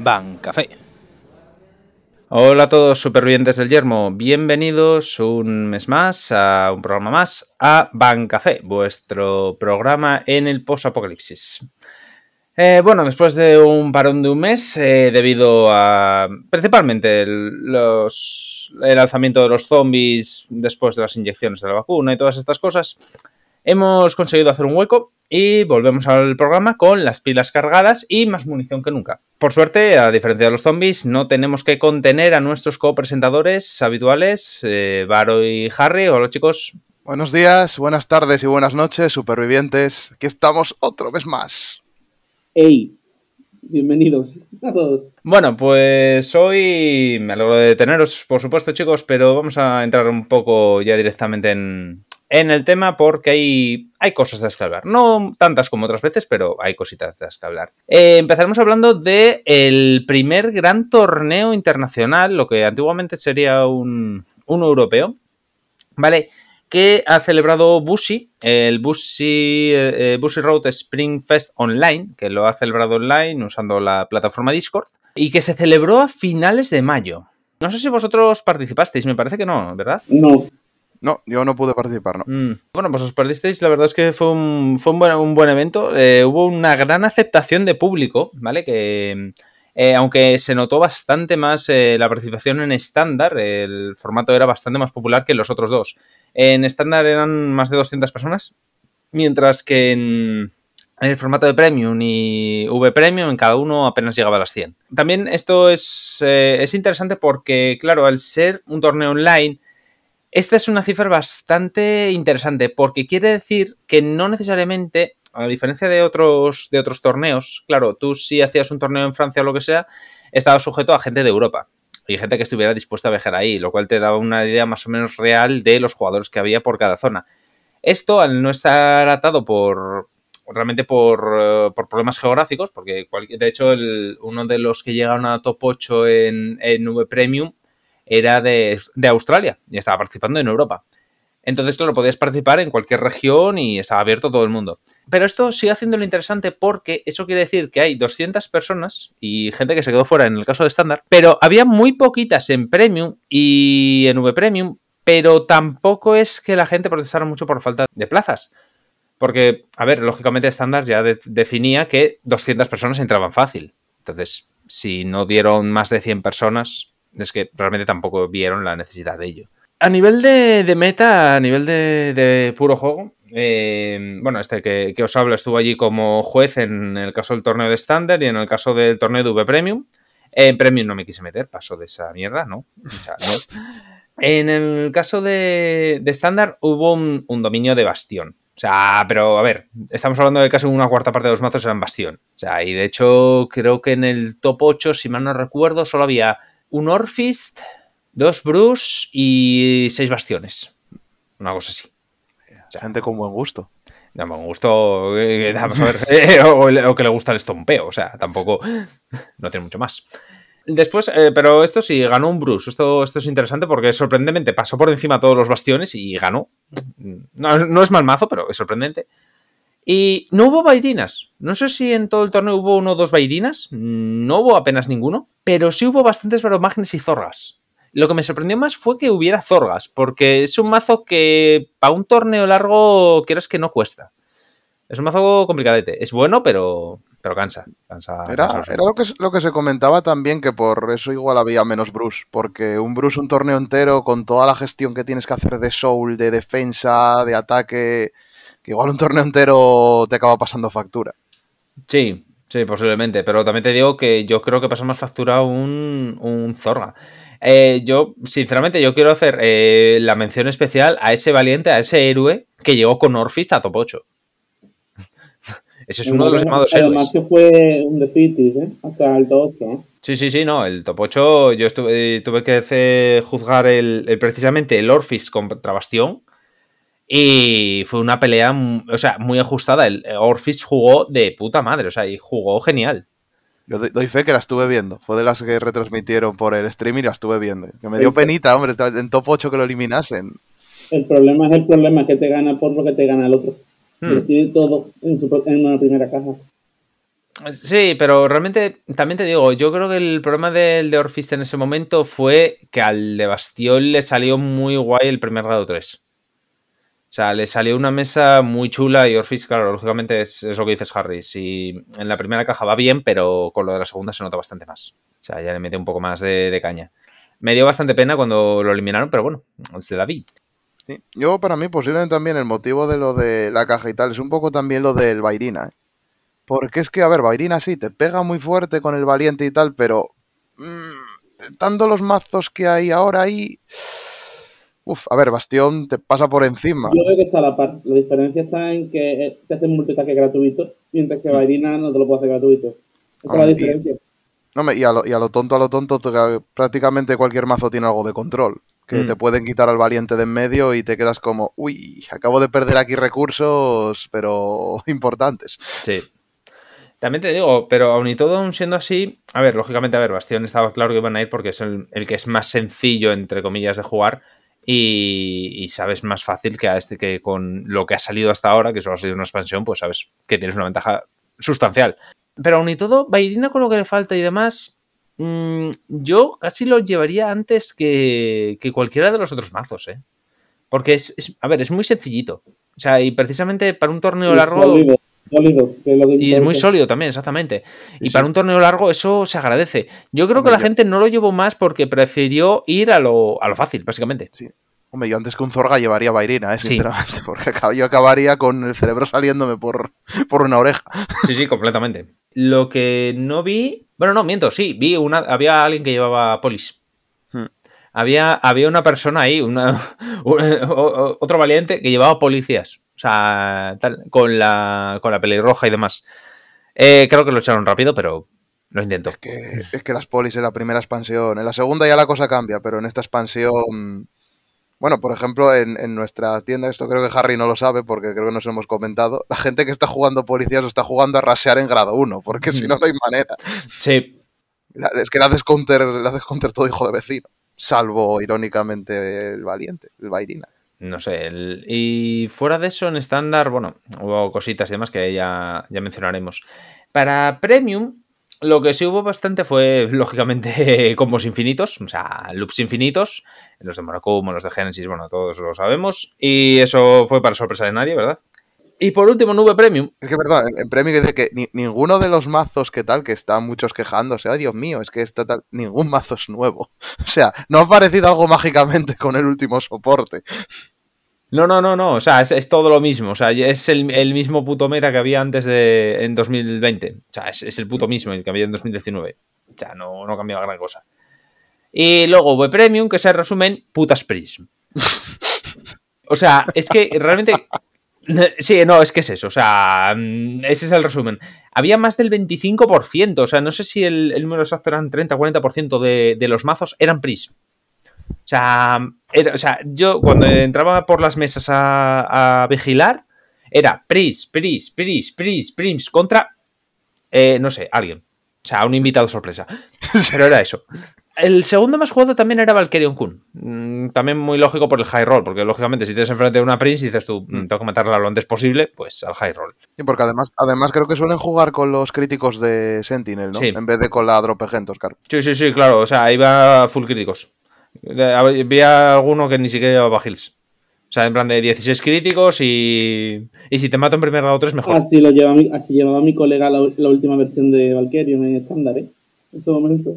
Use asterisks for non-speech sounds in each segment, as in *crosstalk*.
Bancafé. Hola a todos supervivientes del yermo, bienvenidos un mes más a un programa más a Bancafé, vuestro programa en el post-apocalipsis. Eh, bueno, después de un parón de un mes, eh, debido a principalmente el, los, el lanzamiento de los zombies después de las inyecciones de la vacuna y todas estas cosas, hemos conseguido hacer un hueco y volvemos al programa con las pilas cargadas y más munición que nunca. Por suerte, a diferencia de los zombies, no tenemos que contener a nuestros copresentadores habituales, eh, Varo y Harry. Hola chicos. Buenos días, buenas tardes y buenas noches, supervivientes. Aquí estamos otro mes más. ¡Ey! Bienvenidos a todos. Bueno, pues hoy me alegro de teneros, por supuesto, chicos, pero vamos a entrar un poco ya directamente en, en el tema porque hay, hay cosas de hablar. No tantas como otras veces, pero hay cositas de hablar. Eh, empezaremos hablando del el primer gran torneo internacional, lo que antiguamente sería un, un europeo, ¿vale? Que ha celebrado Bushi, el Bushi, eh, Bushi Road Spring Fest Online, que lo ha celebrado online usando la plataforma Discord, y que se celebró a finales de mayo. No sé si vosotros participasteis, me parece que no, ¿verdad? No, No, yo no pude participar, no. Mm. Bueno, pues os perdisteis, la verdad es que fue un, fue un, buen, un buen evento. Eh, hubo una gran aceptación de público, ¿vale? Que eh, aunque se notó bastante más eh, la participación en estándar, el formato era bastante más popular que los otros dos. En estándar eran más de 200 personas, mientras que en, el formato de Premium y V Premium, en cada uno apenas llegaba a las 100. También esto es, es interesante porque, claro, al ser un torneo online, esta es una cifra bastante interesante porque quiere decir que no necesariamente, a diferencia de otros, de otros torneos, claro, tú si hacías un torneo en Francia o lo que sea, estabas sujeto a gente de Europa y gente que estuviera dispuesta a viajar ahí, lo cual te daba una idea más o menos real de los jugadores que había por cada zona. Esto, al no estar atado por realmente por, uh, por problemas geográficos, porque de hecho uno de los que llegaron a top 8 en, en V Premium era de, de, Australia y estaba participando en Europa. Entonces, claro, podías participar en cualquier región y estaba abierto a todo el mundo. Pero esto sigue haciéndolo interesante porque eso quiere decir que hay 200 personas y gente que se quedó fuera en el caso de estándar, pero había muy poquitas en Premium y en V Premium, pero tampoco es que la gente protestara mucho por falta de plazas. Porque, a ver, lógicamente estándar ya de definía que 200 personas entraban fácil. Entonces, si no dieron más de 100 personas, es que realmente tampoco vieron la necesidad de ello. A nivel de, meta, a nivel de, puro juego, eh, bueno, este que, os hablo estuvo allí como juez en el caso del torneo de estándar y en el caso del torneo de V Premium. En Premium no me quise meter, paso de esa mierda, ¿no? En el caso de estándar hubo un, un, dominio de bastión. O sea, pero a ver, estamos hablando de casi una cuarta parte de los mazos eran bastión. O sea, y de hecho creo que en el top 8, si mal no recuerdo, solo había un Orfist, dos Bruce y seis bastiones. Una cosa así. O sea, Gente con buen gusto. No, buen gusto. Eh, vamos a ver, eh, *laughs* o, o, que le gusta el estompeo. O sea, tampoco. No tiene mucho más. Después, eh, pero esto sí, ganó un Bruce. Esto, esto es interesante porque sorprendentemente pasó por encima todos los bastiones y ganó. No, no es mal mazo, pero es sorprendente. Y no hubo bairinas. No sé si en todo el torneo hubo uno o dos bairinas. No hubo apenas ninguno. Pero sí hubo bastantes varomagnes y zorgas. Lo que me sorprendió más fue que hubiera zorgas. Porque es un mazo que para un torneo largo quieras que no cuesta. Es un mazo complicadete. Es bueno, pero, pero cansa. cansa era, cansa era lo, que, lo que se comentaba también, que por eso igual había menos Bruce. Porque un Bruce, un torneo entero, con toda la gestión que tienes que hacer de soul, de defensa, de ataque, que igual un torneo entero te acaba pasando factura. Sí, sí, posiblemente. Pero también te digo que yo creo que pasa más factura un, un Zorga. Eh, yo, sinceramente, yo quiero hacer eh, la mención especial a ese valiente, a ese héroe que llegó con Orfist a top 8. *laughs* Ese es uno de los llamados héroes. Además que fue un defeatis, ¿eh? Hasta el top 8. ¿eh? Sí, sí, sí, no. El top 8 yo estuve, tuve que hacer, juzgar el, el, precisamente el Orphis contra Bastión. Y fue una pelea, o sea, muy ajustada. El Orphis jugó de puta madre, o sea, y jugó genial. Yo doy fe que la estuve viendo. Fue de las que retransmitieron por el streaming y la estuve viendo. Que me dio penita, hombre, en top 8 que lo eliminasen. El problema es el problema que te gana por lo que te gana el otro. Hmm. Tiene todo en, su, en, una primera caja. Sí, pero realmente también te digo, yo creo que el problema del de Orfist en ese momento fue que al de Bastión le salió muy guay el primer grado 3. O sea, le salió una mesa muy chula y Orfist, claro, lógicamente es, lo que dices, Harry. Si en la primera caja va bien, pero con lo de la segunda se nota bastante más. O sea, ya le mete un poco más de, caña. Me dio bastante pena cuando lo eliminaron, pero bueno, se la vi. Sí. Yo, para mí, posiblemente también el motivo de lo de la caja y tal es un poco también lo del Bairina. ¿eh? Porque es que, a ver, Bairina sí, te pega muy fuerte con el valiente y tal, pero. Mmm, tanto los mazos que hay ahora ahí. Uf, a ver, Bastión te pasa por encima. Yo creo que está a la par. La diferencia está en que eh, te hacen multitaque gratuito, mientras que Bairina no te lo puede hacer gratuito. Esa es la y- diferencia. No, me- y, a lo, y a lo tonto, a lo tonto, te- prácticamente cualquier mazo tiene algo de control. Que Mm. te pueden quitar al valiente de en medio y te quedas como, uy, acabo de perder aquí recursos, pero *laughs* importantes. Sí. También te digo, pero aun y todo, aun siendo así, a ver, lógicamente, a ver, Bastión estaba claro que iban a ir porque es el, el que es más sencillo, entre comillas, de jugar y, y sabes más fácil que a este que con lo que ha salido hasta ahora, que solo ha sido una expansión, pues sabes que tienes una ventaja sustancial. Pero aun y todo, Bairina con lo que le falta y demás, mm, yo casi lo llevaría antes que, que cualquiera de los otros mazos, ¿eh? Porque es, es- a ver, es muy sencillito. O sea, y precisamente para un torneo largo... Sólido, sólido, que es lo que Y es muy sólido también, exactamente. Y Sí, para sí. un torneo largo eso se agradece. Yo creo que la yo- gente no lo llevó más porque prefirió ir a lo, a lo fácil, básicamente. Hombre, yo antes que un Zorga llevaría Bairina, ¿eh? Sí. sinceramente, *laughs* porque yo acabaría con el cerebro saliéndome por, por una oreja. Sí, sí, completamente. Lo que no vi... Bueno, no, miento, sí, vi una... Había alguien que llevaba polis. Hmm. Había, había una persona ahí, una, *laughs* otro valiente que llevaba policías. O sea, tal, con la, con la pelirroja y demás. Eh, creo que lo echaron rápido, pero lo intento. Que, es que las polis en la primera expansión, en la segunda ya la cosa cambia, pero en esta expansión... Bueno, por ejemplo, en, en nuestras tiendas, esto creo que Harry no lo sabe porque creo que nos hemos comentado, la gente que está jugando policías lo está jugando a rasear en grado 1, porque si no, no hay manera. Sí, La- Es que le haces counter, le haces counter todo hijo de vecino. Salvo, irónicamente, el valiente, el Bairina. No sé, y fuera de eso, en estándar, bueno, hubo cositas y demás que ya, ya mencionaremos. Para Premium, lo que sí hubo bastante fue, *laughs* lógicamente, combos infinitos, o sea, loops infinitos, los de Monocumo, los de Genesis, bueno, todos lo sabemos, y eso fue para sorpresa de nadie, ¿verdad? Y por último, Nube Premium, Es que, perdón, en, que dice que ni- ninguno de los mazos que tal, que están muchos quejándose, ay Dios mío, es que está tal, ningún mazo es nuevo. *laughs* O sea, no ha aparecido algo mágicamente con el último soporte. No, no, no, no. O sea, es, es todo lo mismo. O sea, es el, el mismo puto meta que había antes de. en 2020. O sea, es, es el puto mismo el que había en 2019. O sea, no, no ha cambiado gran cosa. Y luego V Premium, que se resumen putas Prism. *laughs* O sea, es que realmente. Sí, no, es que es eso. O sea, mm, ese es el resumen. Había más del 25%. O sea, no sé si el, el número exacto eran 30-40% de, de los mazos eran Prism. O sea, era- o sea, yo cuando entraba por las mesas a, a vigilar, era Pris, Pris, Pris, Pris, Prims contra, eh, no sé, alguien. O sea, un invitado sorpresa. *laughs* Pero era eso. El segundo más jugado también era Valkyrion Kun. Mm, También muy lógico por el high roll, porque lógicamente si tienes enfrente de una Prince y dices tú, "Mm, tengo que matarla lo antes posible, pues al high roll. Y porque además, además creo que suelen jugar con los críticos de Sentinel, ¿no? Sí. En vez de con la Dropegent, Oscar. Sí, sí, sí, claro. O sea, iba full críticos. Había alguno que ni siquiera llevaba heals. O sea, en plan de 16 críticos y, y si te mato en primer grado 3, mejor. Así lo lleva mi, así llevaba mi colega la, la última versión de Valkyrion en estándar, ¿eh? En ese momento.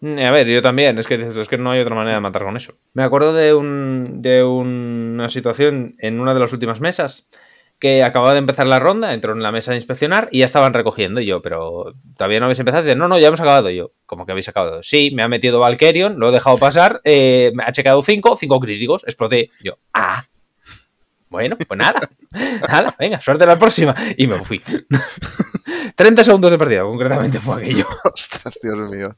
Mm, A ver, yo también, es que, es que no hay otra manera de matar con eso. Me acuerdo de, un, de una situación en una de las últimas mesas que acababa de empezar la ronda, entró en la mesa a inspeccionar y ya estaban recogiendo. Y yo, pero todavía no habéis empezado. Y dice, no, no, ya hemos acabado. Y yo, ¿cómo que habéis acabado? Sí, me ha metido Valkyrion, lo he dejado pasar, eh, me ha checado 5, 5 críticos, exploté. Yo, ah. Bueno, pues nada, *laughs* nada, venga, suerte la próxima. Y me fui. *laughs* 30 segundos de partida, concretamente fue aquello. *laughs* Ostras, Dios mío.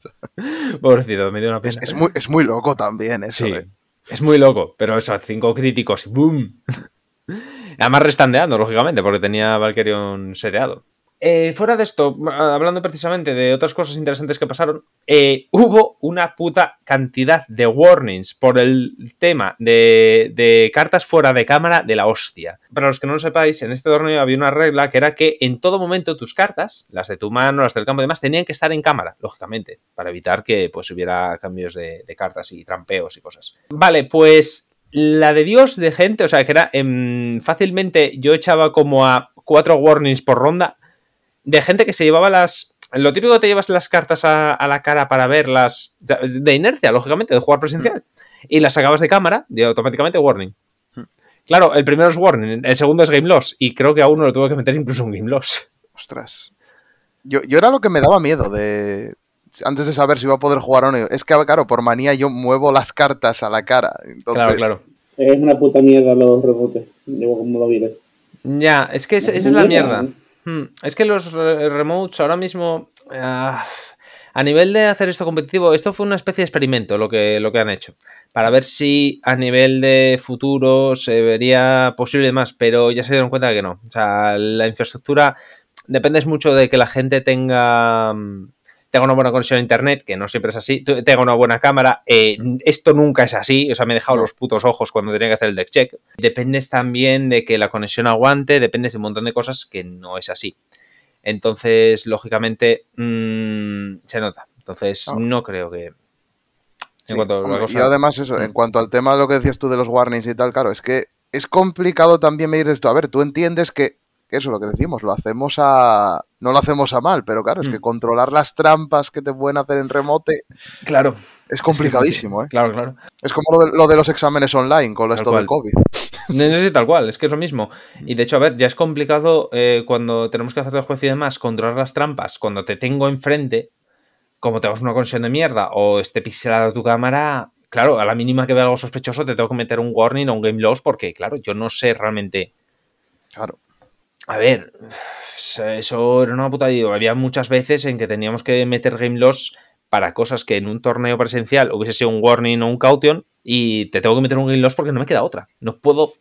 Pobrecito, me dio una Es, pena. es muy, es muy loco también eso. Sí, ¿eh? es muy loco, pero eso, cinco críticos y ¡boom! *laughs* Además restandeando, lógicamente, porque tenía Valkyrion seteado. Eh, fuera de esto, hablando precisamente de otras cosas interesantes que pasaron, eh, hubo una puta cantidad de warnings por el tema de, cartas fuera de cámara de la hostia. Para los que no lo sepáis, en este torneo había una regla que era que en todo momento tus cartas, las de tu mano, las del campo y demás, tenían que estar en cámara, lógicamente, para evitar que pues hubiera cambios de, cartas y trampeos y cosas. Vale, pues la de Dios de gente, o sea, que era eh, fácilmente yo echaba como a cuatro warnings por ronda de gente que se llevaba las. Lo típico que te llevas las cartas a, a la cara para verlas de inercia, lógicamente, de jugar presencial. Y las sacabas de cámara y automáticamente warning. Claro, el primero es warning, el segundo es game loss. Y creo que a uno lo tuvo que meter incluso un game loss. Ostras. Yo, yo era lo que me daba miedo de. Antes de saber si iba a poder jugar o no. Es que, claro, por manía yo muevo las cartas a la cara. Entonces... Claro, claro. Es una puta mierda los rebotes. Digo, como lo. Ya, es que esa es la mierda. Hmm. Es que los remotes ahora mismo. Uh, a nivel de hacer esto competitivo, esto fue una especie de experimento lo que, lo que han hecho. Para ver si a nivel de futuro se vería posible más, pero ya se dieron cuenta de que no. O sea, la infraestructura depende mucho de que la gente tenga tenga una buena conexión a internet, que no siempre es así, tenga una buena cámara. Eh, esto nunca es así, o sea, me he dejado los putos ojos cuando tenía que hacer el deck check. Dependes también de que la conexión aguante, dependes de un montón de cosas que no es así. Entonces, lógicamente, mmm, se nota. Entonces, no, no creo que. Sí, hombre. Y además, eso, en cuanto al tema de lo que decías tú de los warnings y tal, claro, es que es complicado también medir esto. A ver, tú entiendes que eso es lo que decimos, lo hacemos a. No lo hacemos a mal, pero claro, es que Mm. controlar las trampas que te pueden hacer en remote Claro. es complicadísimo, ¿eh? Claro, claro. Es como lo de, lo de los exámenes online con esto del COVID. No es así tal cual, es que es lo mismo. Y de hecho, a ver, ya es complicado eh, cuando tenemos que hacer de juez y demás, controlar las trampas. Cuando te tengo enfrente, como te hagas una conexión de mierda o esté pixelada tu cámara, claro, a la mínima que vea algo sospechoso, te tengo que meter un warning o un game loss porque, claro, yo no sé realmente. Claro. A ver, eso era una puta. digo, Había muchas veces en que teníamos que meter game loss para cosas que en un torneo presencial hubiese sido un warning o un caution y te tengo que meter un game loss porque no me queda otra. No puedo.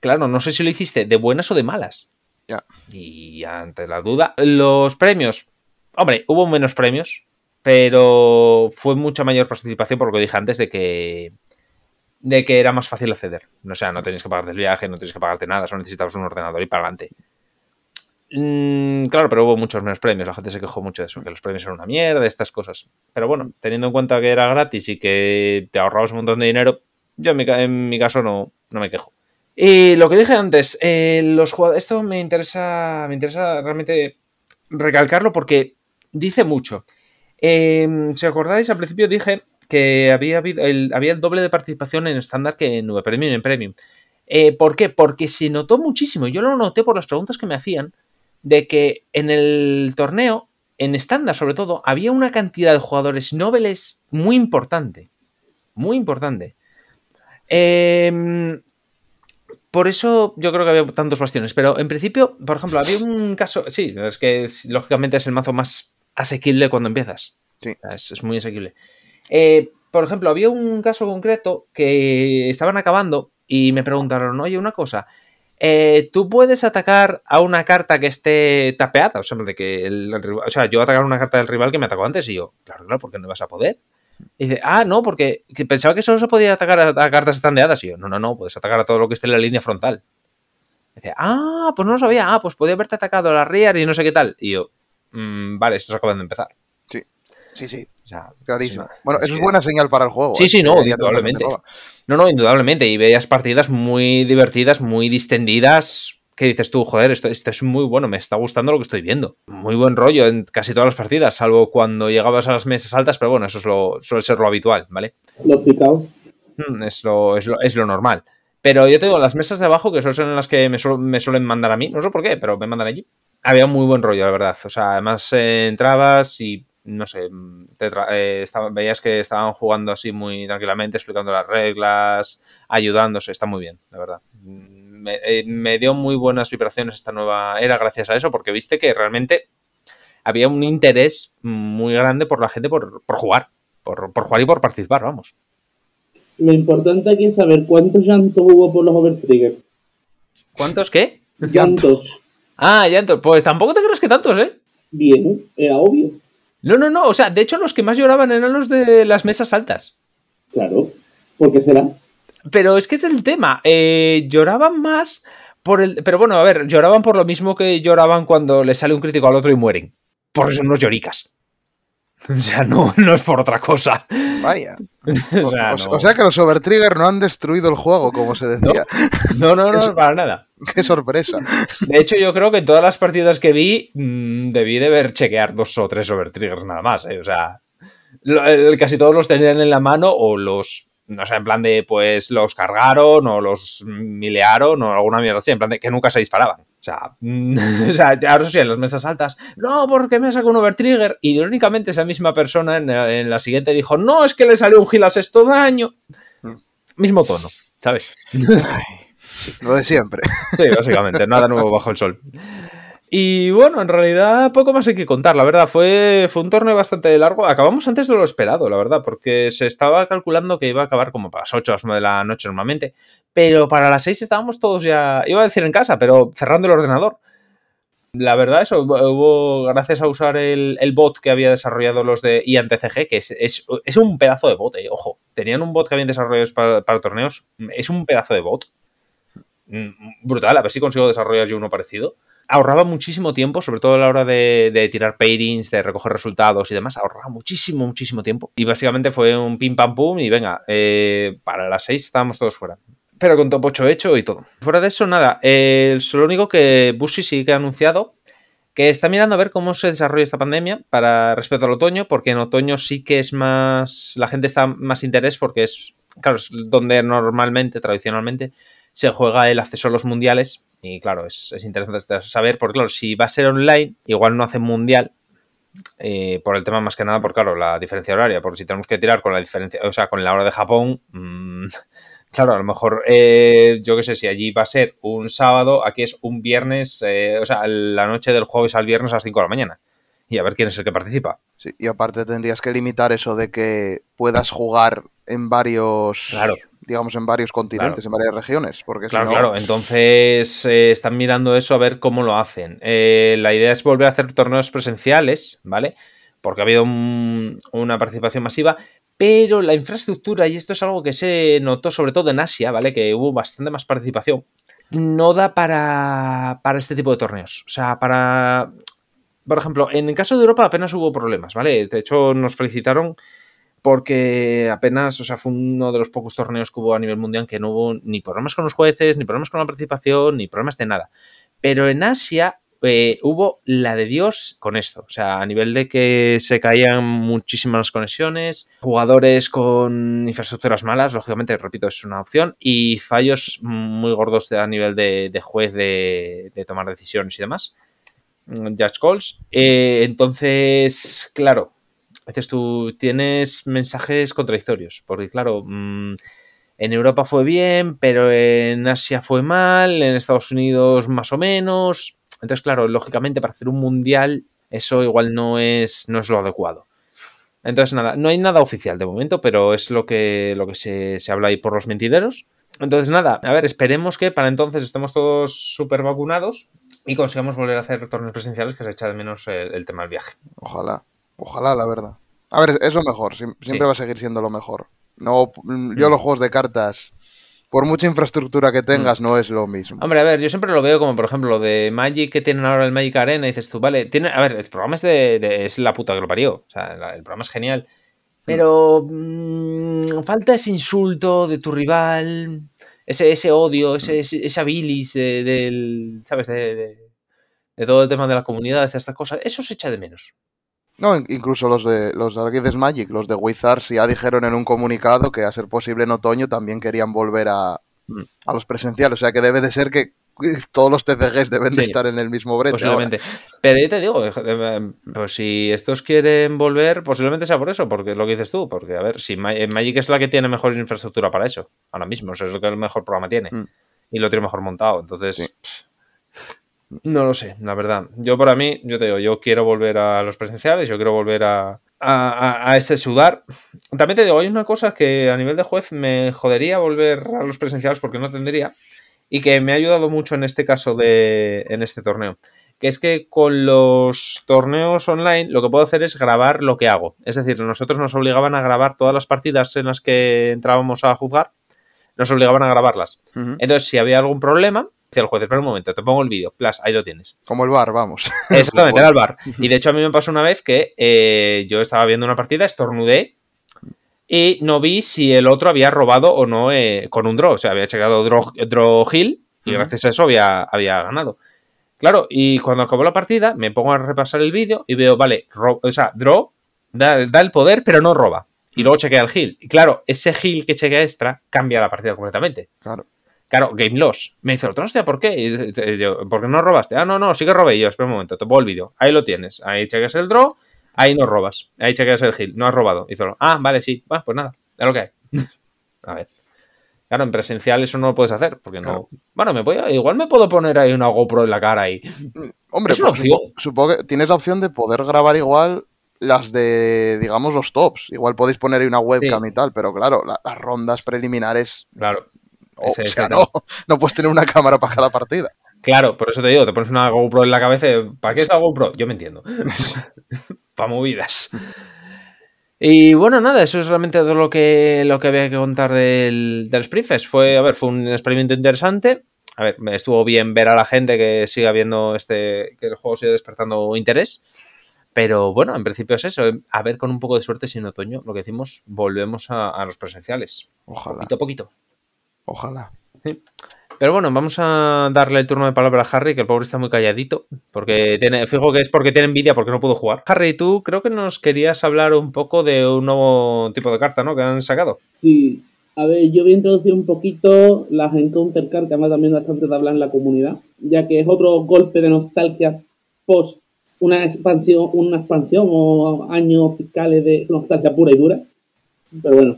Claro, no sé si lo hiciste de buenas o de malas. Ya. Y ante la duda, los premios. Hombre, hubo menos premios, pero fue mucha mayor participación por lo que dije antes de que de que era más fácil acceder. O sea, no tenías que pagarte el viaje, no tenías que pagarte nada, solo necesitabas un ordenador y para adelante. Mm, claro, pero hubo muchos menos premios. La gente se quejó mucho de eso, que los premios eran una mierda, estas cosas. Pero bueno, teniendo en cuenta que era gratis y que te ahorrabas un montón de dinero, yo en mi, caso no, no me quejo. Y lo que dije antes, eh, los jugadores, esto me interesa, me interesa realmente recalcarlo porque dice mucho. Eh, si acordáis, al principio dije que había, habido el, había el doble de participación en estándar que en V Premium y en Premium. Eh, ¿Por qué? Porque se notó muchísimo. Yo lo noté por las preguntas que me hacían de que en el torneo, en estándar sobre todo, había una cantidad de jugadores nobles muy importante. Muy importante. Eh, por eso yo creo que había tantos bastiones. Pero en principio, por ejemplo, había un caso. Sí, es que es- lógicamente es el mazo más asequible cuando empiezas. Sí. Es, es muy asequible. Eh, por ejemplo, había un caso concreto que estaban acabando y me preguntaron, oye, una cosa, eh, ¿tú puedes atacar a una carta que esté tapeada? O sea, de que el, o sea, yo atacar una carta del rival que me atacó antes y yo, claro, claro, porque no vas a poder. Y dice, ah, no, porque que pensaba que solo se podía atacar a, cartas estandeadas. Y yo, no, no, no, puedes atacar a todo lo que esté en la línea frontal. Y dice, ah, pues no lo sabía, ah, pues podía haberte atacado a la rear y no sé qué tal. Y yo, "Mm, vale, estos acaban de empezar. Sí, sí, O sea, clarísimo. sí, bueno, eso sí. es buena señal para el juego. Sí, ¿eh? sí, no, indudablemente. No, no, indudablemente. Y veías partidas muy divertidas, muy distendidas. Que dices tú, joder, esto, esto es muy bueno, me está gustando lo que estoy viendo. Muy buen rollo en casi todas las partidas, salvo cuando llegabas a las mesas altas, pero bueno, eso es lo, suele ser lo habitual, ¿vale? Los picados. Mm, Es lo, es lo, es lo normal. Pero yo tengo las mesas de abajo, que son en las que me, me suelen mandar a mí, no sé por qué, pero me mandan allí. Había muy buen rollo, la verdad. O sea, además eh, entrabas y, no sé, mm, te eh, estaba- veías que estaban jugando así muy tranquilamente, explicando las reglas, ayudándose. Está muy bien, la verdad. Mm, Me, eh, me dio muy buenas vibraciones esta nueva era gracias a eso, porque viste que realmente había un interés muy grande por la gente por, por jugar. Por, por jugar y por participar, vamos. Lo importante aquí es saber cuántos llantos hubo por los overtriggers. ¿Cuántos qué? Llantos. Ah, entonces. Pues tampoco te crees que tantos, ¿eh? Bien, era obvio. No, no, no. O sea, de hecho, los que más lloraban eran los de las mesas altas. Claro. ¿Por qué será? Pero es que es el tema. Eh, lloraban más por el. Pero bueno, a ver, lloraban por lo mismo que lloraban cuando le sale un crítico al otro y mueren. Por eso unos lloricas. *laughs* O sea, no, no es por otra cosa. Vaya. *laughs* O sea, O, no. o sea que los Overtrigger no han destruido el juego, como se decía. No, no, no, *laughs* para nada. Qué sorpresa. De hecho, yo creo que en todas las partidas que vi, mm, debí de ver chequear dos o tres overtriggers nada más. ¿eh? O sea, lo- el- casi todos los tenían en la mano o los, no sé, en plan de, pues los cargaron o los milearon o alguna mierda así, en plan de que nunca se disparaban. O sea, *laughs* o sea ya ahora sí, en las mesas altas, no, porque me sacado un overtrigger. Y irónicamente esa misma persona en, la- en la siguiente dijo, no, es que le salió un heal a sexto daño. Mm. Mismo tono, ¿sabes? *laughs* Lo de siempre. Sí, básicamente, nada nuevo bajo el sol. Y bueno, en realidad poco más hay que contar, la verdad, fue, fue un torneo bastante largo. Acabamos antes de lo esperado, la verdad, porque se estaba calculando que iba a acabar como para las 8 o las 9 de la noche normalmente, pero para las 6 estábamos todos ya, iba a decir en casa, pero cerrando el ordenador. La verdad, eso hubo, gracias a usar el, el bot que había desarrollado los de IANTCG, que es, es, es un pedazo de bot, eh, ojo. Tenían un bot que habían desarrollado para, para torneos, es un pedazo de bot. Mm, Brutal, a ver si consigo desarrollar yo uno parecido. Ahorraba muchísimo tiempo, sobre todo a la hora de, tirar pairings, de recoger resultados y demás. Ahorraba muchísimo, muchísimo tiempo. Y básicamente fue un pim pam pum y venga, eh, para las 6 estábamos todos fuera pero con top 8 hecho y todo. Fuera de eso, nada. Eh, lo único que Bushi sí que ha anunciado que está mirando a ver cómo se desarrolla esta pandemia para respecto al otoño, porque en otoño sí que es más. La gente está más interés porque es. Claro, es donde normalmente, tradicionalmente, se juega el acceso a los mundiales. Y claro, es, es interesante saber, porque claro, si va a ser online, igual no hacen mundial, eh, por el tema más que nada, por claro, la diferencia horaria, porque si tenemos que tirar con la diferencia, o sea, con la hora de Japón, mmm, *laughs* claro, a lo mejor, eh, yo qué sé, si allí va a ser un sábado, aquí es un viernes, eh, o sea, la noche del jueves al viernes a las 5 de la mañana. Y a ver quién es el que participa. Sí, y aparte tendrías que limitar eso de que puedas jugar en varios, Claro. Digamos, en varios continentes, en varias regiones, porque Claro, si no, claro. Entonces eh, están mirando eso a ver cómo lo hacen. Eh, la idea es volver a hacer torneos presenciales, ¿vale? Porque ha habido un- una participación masiva, pero la infraestructura, y esto es algo que se notó sobre todo en Asia, ¿vale? Que hubo bastante más participación, no da para, para este tipo de torneos. O sea, para... Por ejemplo, en el caso de Europa apenas hubo problemas, ¿vale? De hecho, nos felicitaron porque apenas, o sea, fue uno de los pocos torneos que hubo a nivel mundial que no hubo ni problemas con los jueces, ni problemas con la participación, ni problemas de nada. Pero en Asia eh, hubo la de Dios con esto. O sea, a nivel de que se caían muchísimas conexiones, jugadores con infraestructuras malas, lógicamente, repito, es una opción, y fallos muy gordos a nivel de, de juez de, de tomar decisiones y demás. Mm, Judge calls. Eh, entonces, claro, dices tú, tienes mensajes contradictorios, porque claro, mm, en Europa fue bien, pero en Asia fue mal, en Estados Unidos más o menos. Entonces, claro, lógicamente para hacer un mundial eso igual no es, no es lo adecuado. Entonces, nada, no hay nada oficial de momento, pero es lo que, lo que se, se habla ahí por los mentideros. Entonces, nada, a ver, esperemos que para entonces estemos todos súper vacunados y consigamos volver a hacer torneos presenciales, que se echa de menos el tema del viaje. ojalá, ojalá, la verdad. A ver, es lo mejor, siem- siempre Sí. va a seguir siendo lo mejor. No, mm, yo los juegos de cartas, por mucha infraestructura que tengas, no es lo mismo. Hombre, a ver, yo siempre lo veo como, por ejemplo, lo de Magic que tienen ahora el Magic Arena, y dices tú, vale, tiene, a ver, el programa es de, de- es la puta que lo parió, o sea, la- el programa es genial, pero mm, falta ese insulto de tu rival, ese, ese odio, ese, ese- esa bilis de- del, ¿sabes? De, de- de todo el tema de la comunidad, de estas cosas, eso se echa de menos. No, in- incluso los de los de Magic, los de Wizards ya dijeron en un comunicado que a ser posible en otoño también querían volver a, Mm. a los presenciales. O sea que debe de ser que todos los TCGs deben de Sí. estar en el mismo brete. ahora. Posiblemente. Pero yo te digo, eh, pues si estos quieren volver, posiblemente sea por eso, porque es lo que dices tú, porque a ver, si eh, Magic es la que tiene mejor infraestructura para eso, ahora mismo, o sea, es lo que el mejor programa tiene Mm. y lo tiene mejor montado, entonces Sí. No lo sé, la verdad. Yo para mí, yo te digo, yo quiero volver a los presenciales, yo quiero volver a, a, a- ese sudar. También te digo, hay una cosa que a nivel de juez me jodería volver a los presenciales porque no tendría y que me ha ayudado mucho en este caso de en este torneo que es que con los torneos online lo que puedo hacer es grabar lo que hago. Es decir, nosotros nos obligaban a grabar todas las partidas en las que entrábamos a juzgar, nos obligaban a grabarlas. Ujú. Entonces, si había algún problema, decía el juez, espera un momento, te pongo el vídeo, plas, ahí lo tienes. Como el bar, vamos. *laughs* Exactamente, era el bar. *laughs* Y de hecho a mí me pasó una vez que eh, yo estaba viendo una partida, estornudé y no vi si el otro había robado o no eh, con un draw. O sea, había checado draw, draw hill y gracias a eso había, había ganado. Claro, y cuando acabó la partida me pongo a repasar el vídeo y veo, vale, ro- o sea, draw da, da el poder pero no roba. Y luego chequea el heal. Y claro, ese heal que chequea extra cambia la partida completamente. Claro. Claro, game loss. Me dice el otro, hostia, ¿por qué? Y y yo, ¿por qué no robaste? Ah, no, no, sí que robé. Y yo, espera un momento, te pongo el vídeo. Ahí lo tienes. Ahí cheques el draw, ahí no robas. Ahí cheques el heal. No has robado. Y dice, ah, vale, sí. Bueno, pues nada, es lo que hay. *laughs* a ver. Claro, en presencial eso no lo puedes hacer, porque no. Claro. Bueno, me voy a- igual me puedo poner ahí una GoPro en la cara ahí. Hombre, Es una pues, opción. supongo que tienes la opción de poder grabar igual las de, digamos, los tops. Igual podéis poner ahí una webcam y tal, pero claro, la- las rondas preliminares. Claro. O- Ese- o sea, no. no, puedes tener una cámara para cada partida. Claro, por eso te digo, te pones una GoPro en la cabeza. ¿Para qué es la GoPro? Yo me entiendo. *laughs* *laughs* Para movidas. Y bueno, nada, eso es realmente todo lo que, lo que había que contar del, del Springfest. Fue, a ver, fue un experimento interesante. A ver, me estuvo bien ver a la gente que siga viendo este, que el juego siga despertando interés. Pero bueno, en principio es eso. A ver, con un poco de suerte, si en otoño, lo que decimos, volvemos a, a los presenciales. Ojalá, Poquito a poquito. Ojalá. Pero bueno, vamos a darle el turno de palabra a Harry, que el pobre está muy calladito, porque tiene, fijo que es porque tiene envidia porque no pudo jugar. Harry, tú creo que nos querías hablar un poco de un nuevo tipo de carta, ¿no? Que han sacado. Sí, a ver, yo voy a introducir un poquito las Encounter Card, que además también bastante de hablar en la comunidad, ya que es otro golpe de nostalgia post una expansión, una expansión o años fiscales de nostalgia pura y dura. Pero bueno,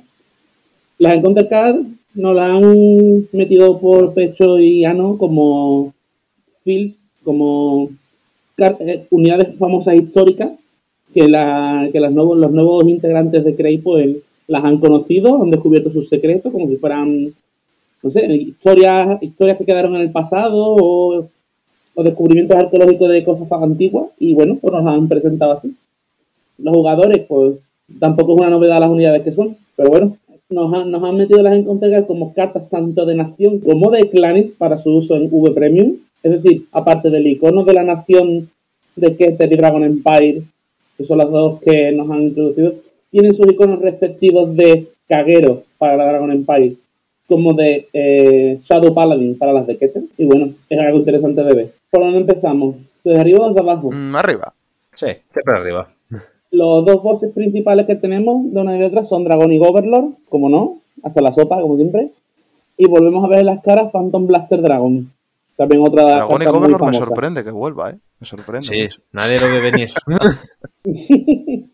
las Encounter Card nos las han metido por pecho y ano como fields, como eh, unidades famosas históricas que, la, que las nuevos, los nuevos integrantes de Cray pues, las han conocido, han descubierto sus secretos, como si fueran, no sé, historias, historias que quedaron en el pasado o, o descubrimientos arqueológicos de cosas antiguas, y bueno, pues nos las han presentado así. Los jugadores, pues tampoco es una novedad las unidades que son, pero bueno, nos han, nos han metido las Encounter como cartas tanto de nación como de clanes para su uso en V Premium. Es decir, aparte del icono de la nación de Keter y Dragon Empire, que son las dos que nos han introducido, tienen sus iconos respectivos de Caguero para la Dragon Empire, como de eh, Shadow Paladin para las de Keter. Y bueno, es algo interesante de ver. ¿Por dónde empezamos? ¿Desde arriba o desde abajo? Mm, arriba. Sí, siempre arriba. Los dos bosses principales que tenemos de una y de otra son Dragon y Overlord, como no, hasta la sopa, como siempre. Y volvemos a ver en las caras Phantom Blaster Dragon. También otra Dragón y Overlord me sorprende que vuelva, ¿eh? Me sorprende. Sí, mucho. nadie lo ve venir. *laughs*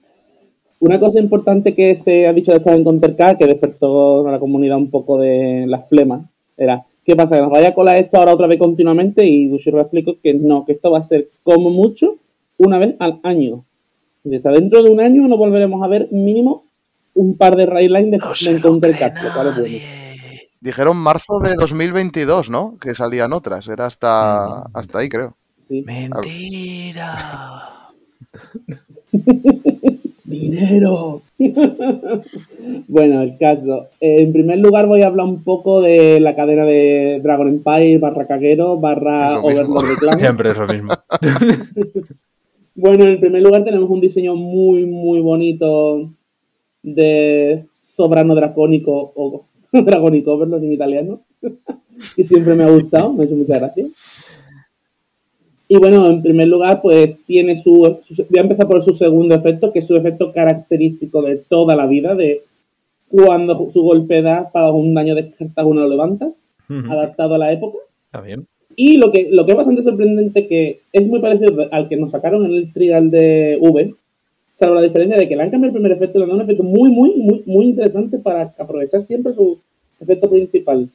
Una cosa importante que se ha dicho de estas Encounter Card, que despertó a la comunidad un poco de las flemas, era, ¿qué pasa? ¿Que nos vaya a colar esto ahora otra vez continuamente? Y Bushiro explico que no, que esto va a ser como mucho una vez al año. Y hasta dentro de un año nos volveremos a ver mínimo un par de Rayline de, de Encounter Card, lo cual es bueno. Dijeron marzo de 2022, ¿no? Que salían otras. Era hasta, hasta ahí, creo. Sí. Mentira. *laughs* ¡Dinero! bueno, el caso. Eh, en primer lugar voy a hablar un poco de la cadena de Dragon Empire, barra Caguero, barra. Overlord de Clan. *laughs* Siempre es lo mismo. *laughs* Bueno, en primer lugar tenemos un diseño muy, muy bonito de sobrano dracónico o *laughs* dragónico Overlord en italiano. *laughs* y siempre me ha gustado, me ha hecho mucha gracia. Y bueno, en primer lugar, pues tiene su, su- Voy a empezar por su segundo efecto, que es su efecto característico de toda la vida, de cuando su golpe da para un daño de cartas uno lo levantas, adaptado a la época. Está bien. Y lo que, lo que es bastante sorprendente que es muy parecido al que nos sacaron en el trial de V, salvo la diferencia de que le han cambiado el primer efecto le han dado un efecto muy, muy, muy, muy interesante para aprovechar siempre su efecto principal.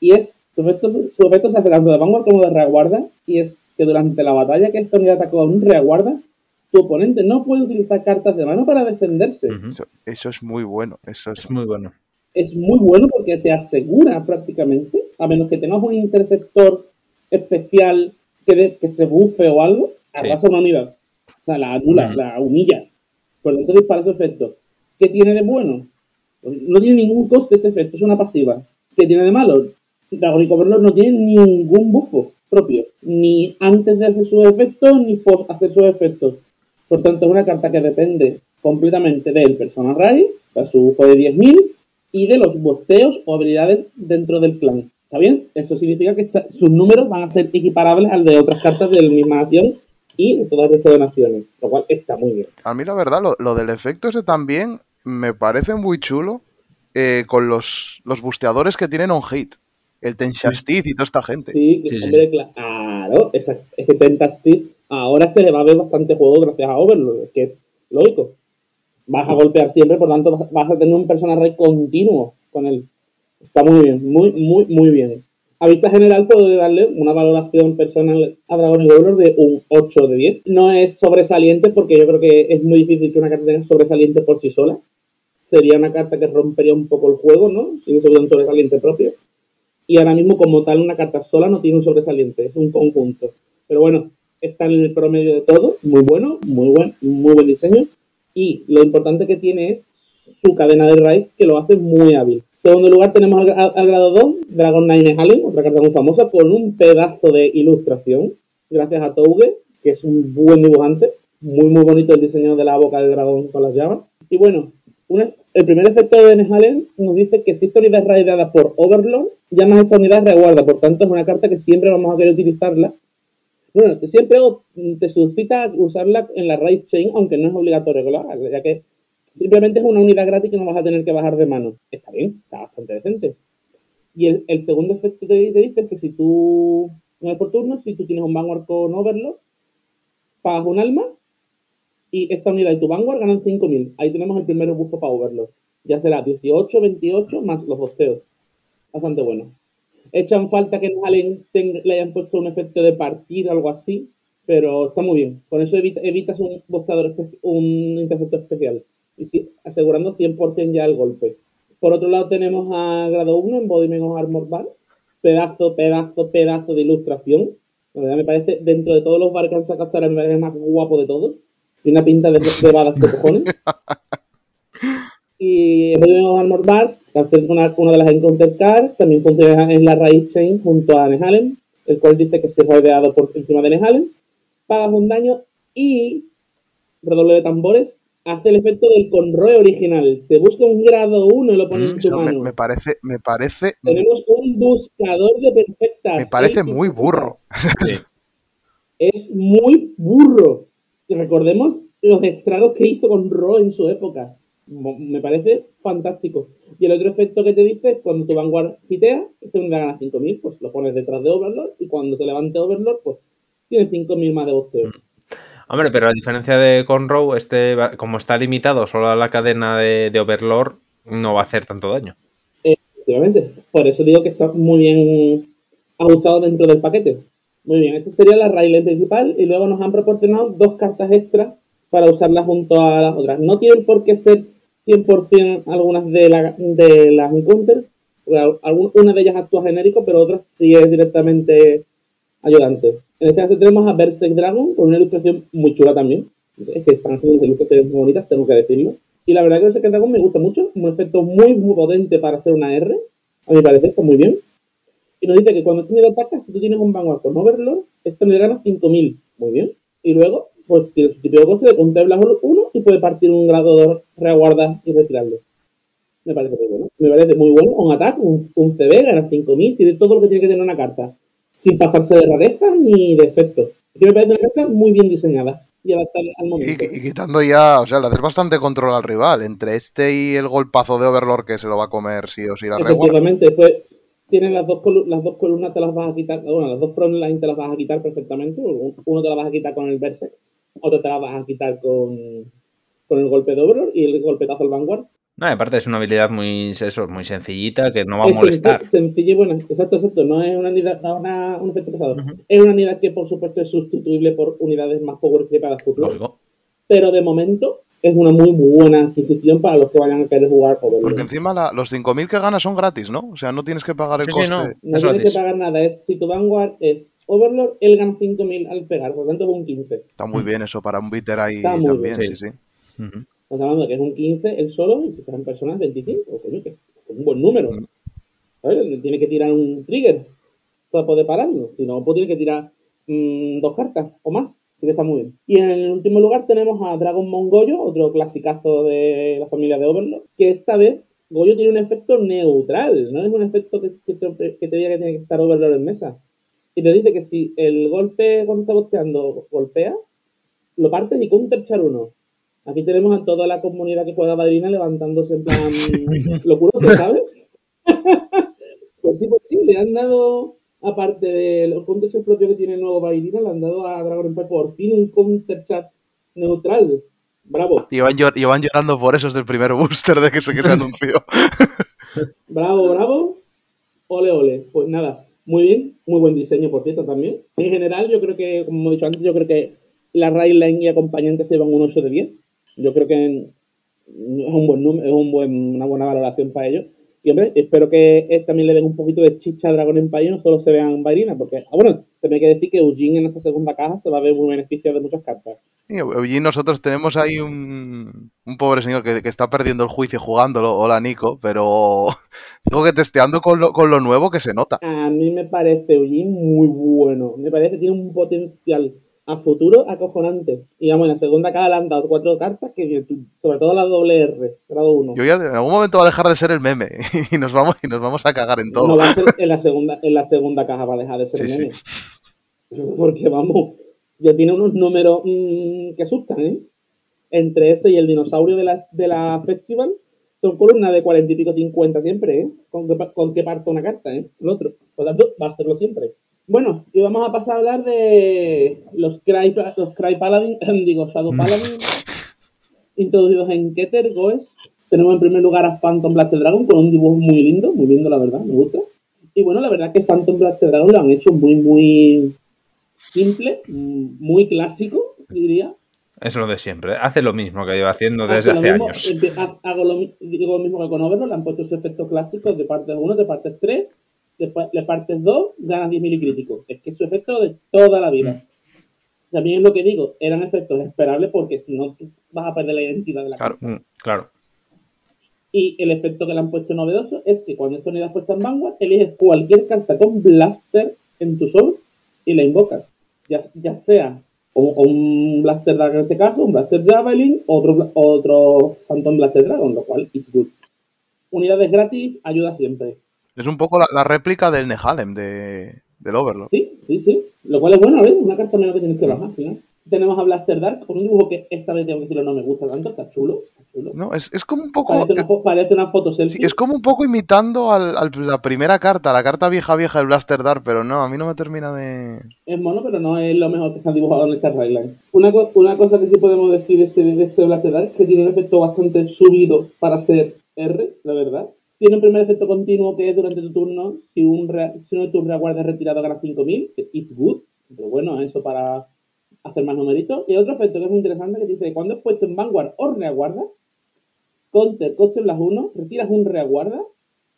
Y es, su efecto, su efecto se hace tanto de vanguard como de reaguarda, y es que durante la batalla que esta unidad atacó a un reaguarda, tu oponente no puede utilizar cartas de mano para defenderse. Eso, eso es muy bueno. Eso es, Es muy bueno. es muy bueno porque te asegura prácticamente, a menos que tengas un interceptor especial que, de- que se bufe o algo, arrasa una unidad. O sea, la anula, la humilla. Por lo tanto, dispara su efecto. ¿Qué tiene de bueno? Pues no tiene ningún coste ese efecto, es una pasiva. ¿Qué tiene de malo? Dragonic Overlord no tiene ningún bufo propio, ni antes de hacer sus efectos, ni post hacer sus efectos. Por tanto, es una carta que depende completamente del Persona Ray, de su bufo de 10.000, y de los bosteos o habilidades dentro del clan. ¿Está bien? Eso significa que sus números van a ser equiparables al de otras cartas de la misma nación y de todo el resto de naciones, lo cual está muy bien. A mí la verdad, lo, lo del efecto ese también me parece muy chulo eh, con los, los busteadores que tienen on hit. El Tenshastit y toda esta gente. Sí, Sí, sí. hombre, claro, exacto. Es que Tentastic ahora se le va a ver bastante juego gracias a Overlord, que es lógico. Vas a golpear siempre, por tanto vas- vas a tener un personaje continuo con él. Está muy bien, muy, muy, muy bien. A vista general puedo darle una valoración personal a Dragon Overlord de un 8 de 10. No es sobresaliente porque yo creo que es muy difícil que una carta tenga sobresaliente por sí sola. Sería una carta que rompería un poco el juego, ¿no? Si no tuviera un sobresaliente propio y ahora mismo como tal una carta sola no tiene un sobresaliente, es un conjunto. Pero bueno, está en el promedio de todo, muy bueno, muy buen, muy buen diseño y lo importante que tiene es su cadena de raíz que lo hace muy hábil. Segundo lugar tenemos al, grado 2, Dragon Nine Halen, otra carta muy famosa, con un pedazo de ilustración, gracias a Touge, que es un buen dibujante, muy muy bonito el diseño de la boca del dragón con las llamas. Y bueno, el primer efecto de Nehalen nos dice que esta unidad es raideada por Overlord, llamas a esta unidad reguarda. Por tanto, es una carta que siempre vamos a querer utilizarla. Bueno, siempre te suscita usarla en la raid chain, aunque no es obligatorio que lo hagas, ya que simplemente es una unidad gratis que no vas a tener que bajar de mano. Está bien, está bastante decente. Y el, segundo efecto te dice que si tú, no es por turno, si tú tienes un Vanguard con Overlord, pagas un alma y esta unidad y tu Vanguard ganan 5000. Ahí tenemos el primer bufo para Overlord. Ya será 18, 28 más los bosteos. Bastante bueno. Echan falta que en le hayan puesto un efecto de partir o algo así, pero está muy bien. Con eso evita- evitas un un intercepto especial. Y asegurando 100% ya el golpe. Por otro lado tenemos a grado 1 en Embodiment of Armor Bar. Pedazo, pedazo, pedazo de ilustración. La verdad me parece, dentro de todos los bar que han sacado hasta ahora, me parece el más guapo de todos. Tiene una pinta de, de badas de cojones. *laughs* Y Embodiment of Armor Bar, una, una de las Encounter Cards, también funciona en la raíz chain junto a Nehalen, el cual dice que si es rodeado por encima de Nehalen, pagas un daño y, redoble de tambores, hace el efecto del conroe original. Te busca un grado 1 y lo pones Mm, en tu me, mano. me parece, me parece, Tenemos un buscador de perfectas. me parece muy burro. Sí. Es muy burro. Recordemos los estragos que hizo con Ro en su época. Me parece fantástico. Y el otro efecto que te dice es cuando tu Vanguard hitea, este unidad gana 5000, pues lo pones detrás de Overlord y cuando te levante Overlord, pues tienes 5000 más de bosteo. Hombre, pero a diferencia de Conroe, este, como está limitado solo a la cadena de, Overlord, no va a hacer tanto daño. Efectivamente. Por eso digo que está muy bien ajustado dentro del paquete. Muy bien, esta sería la raíz principal y luego nos han proporcionado dos cartas extras para usarlas junto a las otras. No tienen por qué ser 100% algunas de, la, de las Encounter, porque al- algún- una de ellas actúa genérico, pero otras sí es directamente ayudante. En este caso tenemos a Berserk Dragon con una ilustración muy chula también. Es que están haciendo ilustraciones muy bonitas, tengo que decirlo. Y la verdad que Berserk Dragon me gusta mucho, un efecto muy, muy potente para hacer una R. A mi parecer está muy bien. Y nos dice que cuando este nivel ataca, si tú tienes un Vanguard con Overlord, esto le gana 5000. Muy bien. Y luego, pues tiene su típico coste de contemplar uno y puede partir un grado de reaguarda y retirarlo. Me parece muy bueno. Me parece muy bueno. Un ataque, un, un CB, gana 5000, tiene todo lo que tiene que tener una carta. Sin pasarse de rareza ni de efectos. Que me parece una carta muy bien diseñada y adaptada al momento. y quitando ya, o sea, le haces bastante control al rival. Entre este y el golpazo de Overlord que se lo va a comer sí o sí la. Efectivamente, después tienes las dos, las dos columnas, te las vas a quitar, bueno, las dos front line te las vas a quitar perfectamente. Un- Uno te las vas a quitar con el Berserk, otro te las vas a quitar con, con el golpe de Overlord y el golpetazo al Vanguard. No, aparte es una habilidad muy, eso, muy sencillita que no va a Es molestar. senc- sencilla y buena. Exacto, exacto. No es una unidad, no es una- un efecto pesado. Es una unidad que, por supuesto, es sustituible por unidades más power creepadas futuras. Lógico. Pero de momento es una muy buena adquisición para los que vayan a querer jugar Overlord. Porque encima la- los 5.000 que ganas son gratis, ¿no? O sea, no tienes que pagar el Sí, sí, coste. no. No Es tienes que pagar nada. Es si tu Vanguard es Overlord, él gana 5000 al pegar, por lo tanto es un 15. Está muy bien eso para un bitter ahí Está muy también, bien, sí, sí. Estamos hablando de que es un 15 él solo y si están personas 25, coño, que es un buen número. ¿Sabes? Tiene que tirar un trigger para poder pararlo. Si no, pues tiene que tirar mm, dos cartas o más. Así que está muy bien. Y en el último lugar tenemos a Dragonmon Goyo, otro clasicazo de la familia de Overlord, que esta vez Goyo tiene un efecto neutral, no es un efecto que, que te, que te diga que tiene que estar Overlord en mesa. Y te dice que si el golpe cuando está bosteando golpea, lo partes y counterchar uno. Aquí tenemos a toda la comunidad que juega Madrina levantándose en plan locuroso, ¿sabes? *laughs* pues sí, pues sí, le han dado, aparte de los counterchats propios que tiene el nuevo Bairina, le han dado a Dragon Empire por fin un counterchat neutral. Bravo, Llevan, llor- llevan llorando por eso desde el primer booster de que se, que se anunció. *laughs* bravo, bravo. Ole, ole. Pues nada, muy bien, muy buen diseño, por cierto, también. En general, yo creo que, como hemos dicho antes, yo creo que la Railline y acompañantes se llevan un 8 de 10. Yo creo que es un buen número, es un buen, una buena valoración para ellos. Y hombre, espero que también le den un poquito de chicha a Dragon Empire y no solo se vean Bairina, porque, ah, bueno, también hay que decir que Eugene en esta segunda caja se va a ver muy beneficiado de muchas cartas. Y allí nosotros tenemos ahí un, un pobre señor que, que está perdiendo el juicio jugándolo. Hola, Nico, pero *laughs* digo que testeando con lo, con lo nuevo que se nota. A mí me parece Eugene muy bueno. Me parece que tiene un potencial a futuro acojonante. Y vamos, en la segunda caja le han dado cuatro cartas, que sobre todo la doble R, grado 1. Yo ya en algún momento va a dejar de ser el meme *laughs* y nos vamos, y nos vamos a cagar en todo. No va a ser en la segunda, en la segunda caja va a dejar de ser Sí, meme. Porque vamos, ya tiene unos números mm, que asustan, ¿eh? Entre ese y el dinosaurio de la, de la festival, son columnas de cuarenta y pico, 50 siempre, ¿eh? Con que, con que parta una carta, ¿eh? El otro. Por lo tanto, va a hacerlo siempre. Bueno, y vamos a pasar a hablar de los Cry, los Cry Paladin, *laughs* digo, Shadow Paladin, introducidos en Keter, Goes. Tenemos en primer lugar a Phantom Blaster Dragon con un dibujo muy lindo, muy lindo la verdad, me gusta. Y bueno, la verdad es que Phantom Blaster Dragon lo han hecho muy, muy simple, mm, muy clásico, diría. Es lo de siempre. Hace lo mismo que lleva haciendo desde hace mismo, años. ha- Hago lo, digo lo mismo que con Overlord, le han puesto sus efectos clásicos de partes 1, de partes 3, después de partes 2, ganas 10.000 y crítico. Es que es su efecto de toda la vida. También es lo que digo, eran efectos esperables porque si no, vas a perder la identidad de la Claro. carta. Mm, Claro. Y el efecto que le han puesto novedoso es que cuando esta unidad es puesta en Vanguard, eliges cualquier carta con Blaster en tu sol y la invocas. Ya, ya sea o, o un Blaster Dragon en este caso, un Blaster Javelin, otro, otro Phantom Blaster Dragon, lo cual es good. Unidades gratis ayuda siempre. Es un poco la, la réplica del Nehalem de, del Overlord. Sí, sí, sí. Lo cual es bueno, ¿ves? Una carta menos que tienes que bajar al final. Tenemos a Blaster Dark con un dibujo que esta vez tengo que decirlo no me gusta tanto, está chulo. Está chulo. No, es, es como un poco. Parece, una, fo- parece una foto sí, selfie. es como un poco imitando al- al- la primera carta, la carta vieja vieja del Blaster Dark, pero no, a mí no me termina de. Es mono, pero no es lo mejor que está dibujado en esta Rayline. Una, co- una cosa que sí podemos decir de este, de este Blaster Dark es que tiene un efecto bastante subido para ser R, la verdad. Tiene un primer efecto continuo que es durante tu turno, si, un si uno de tus reaguardas retirado gana 5000, que it's good, pero bueno, eso para hacer más numeritos. Y otro efecto que es muy interesante que dice, cuando es puesto en Vanguard o reaguarda, counter, coste las 1, retiras un reaguarda,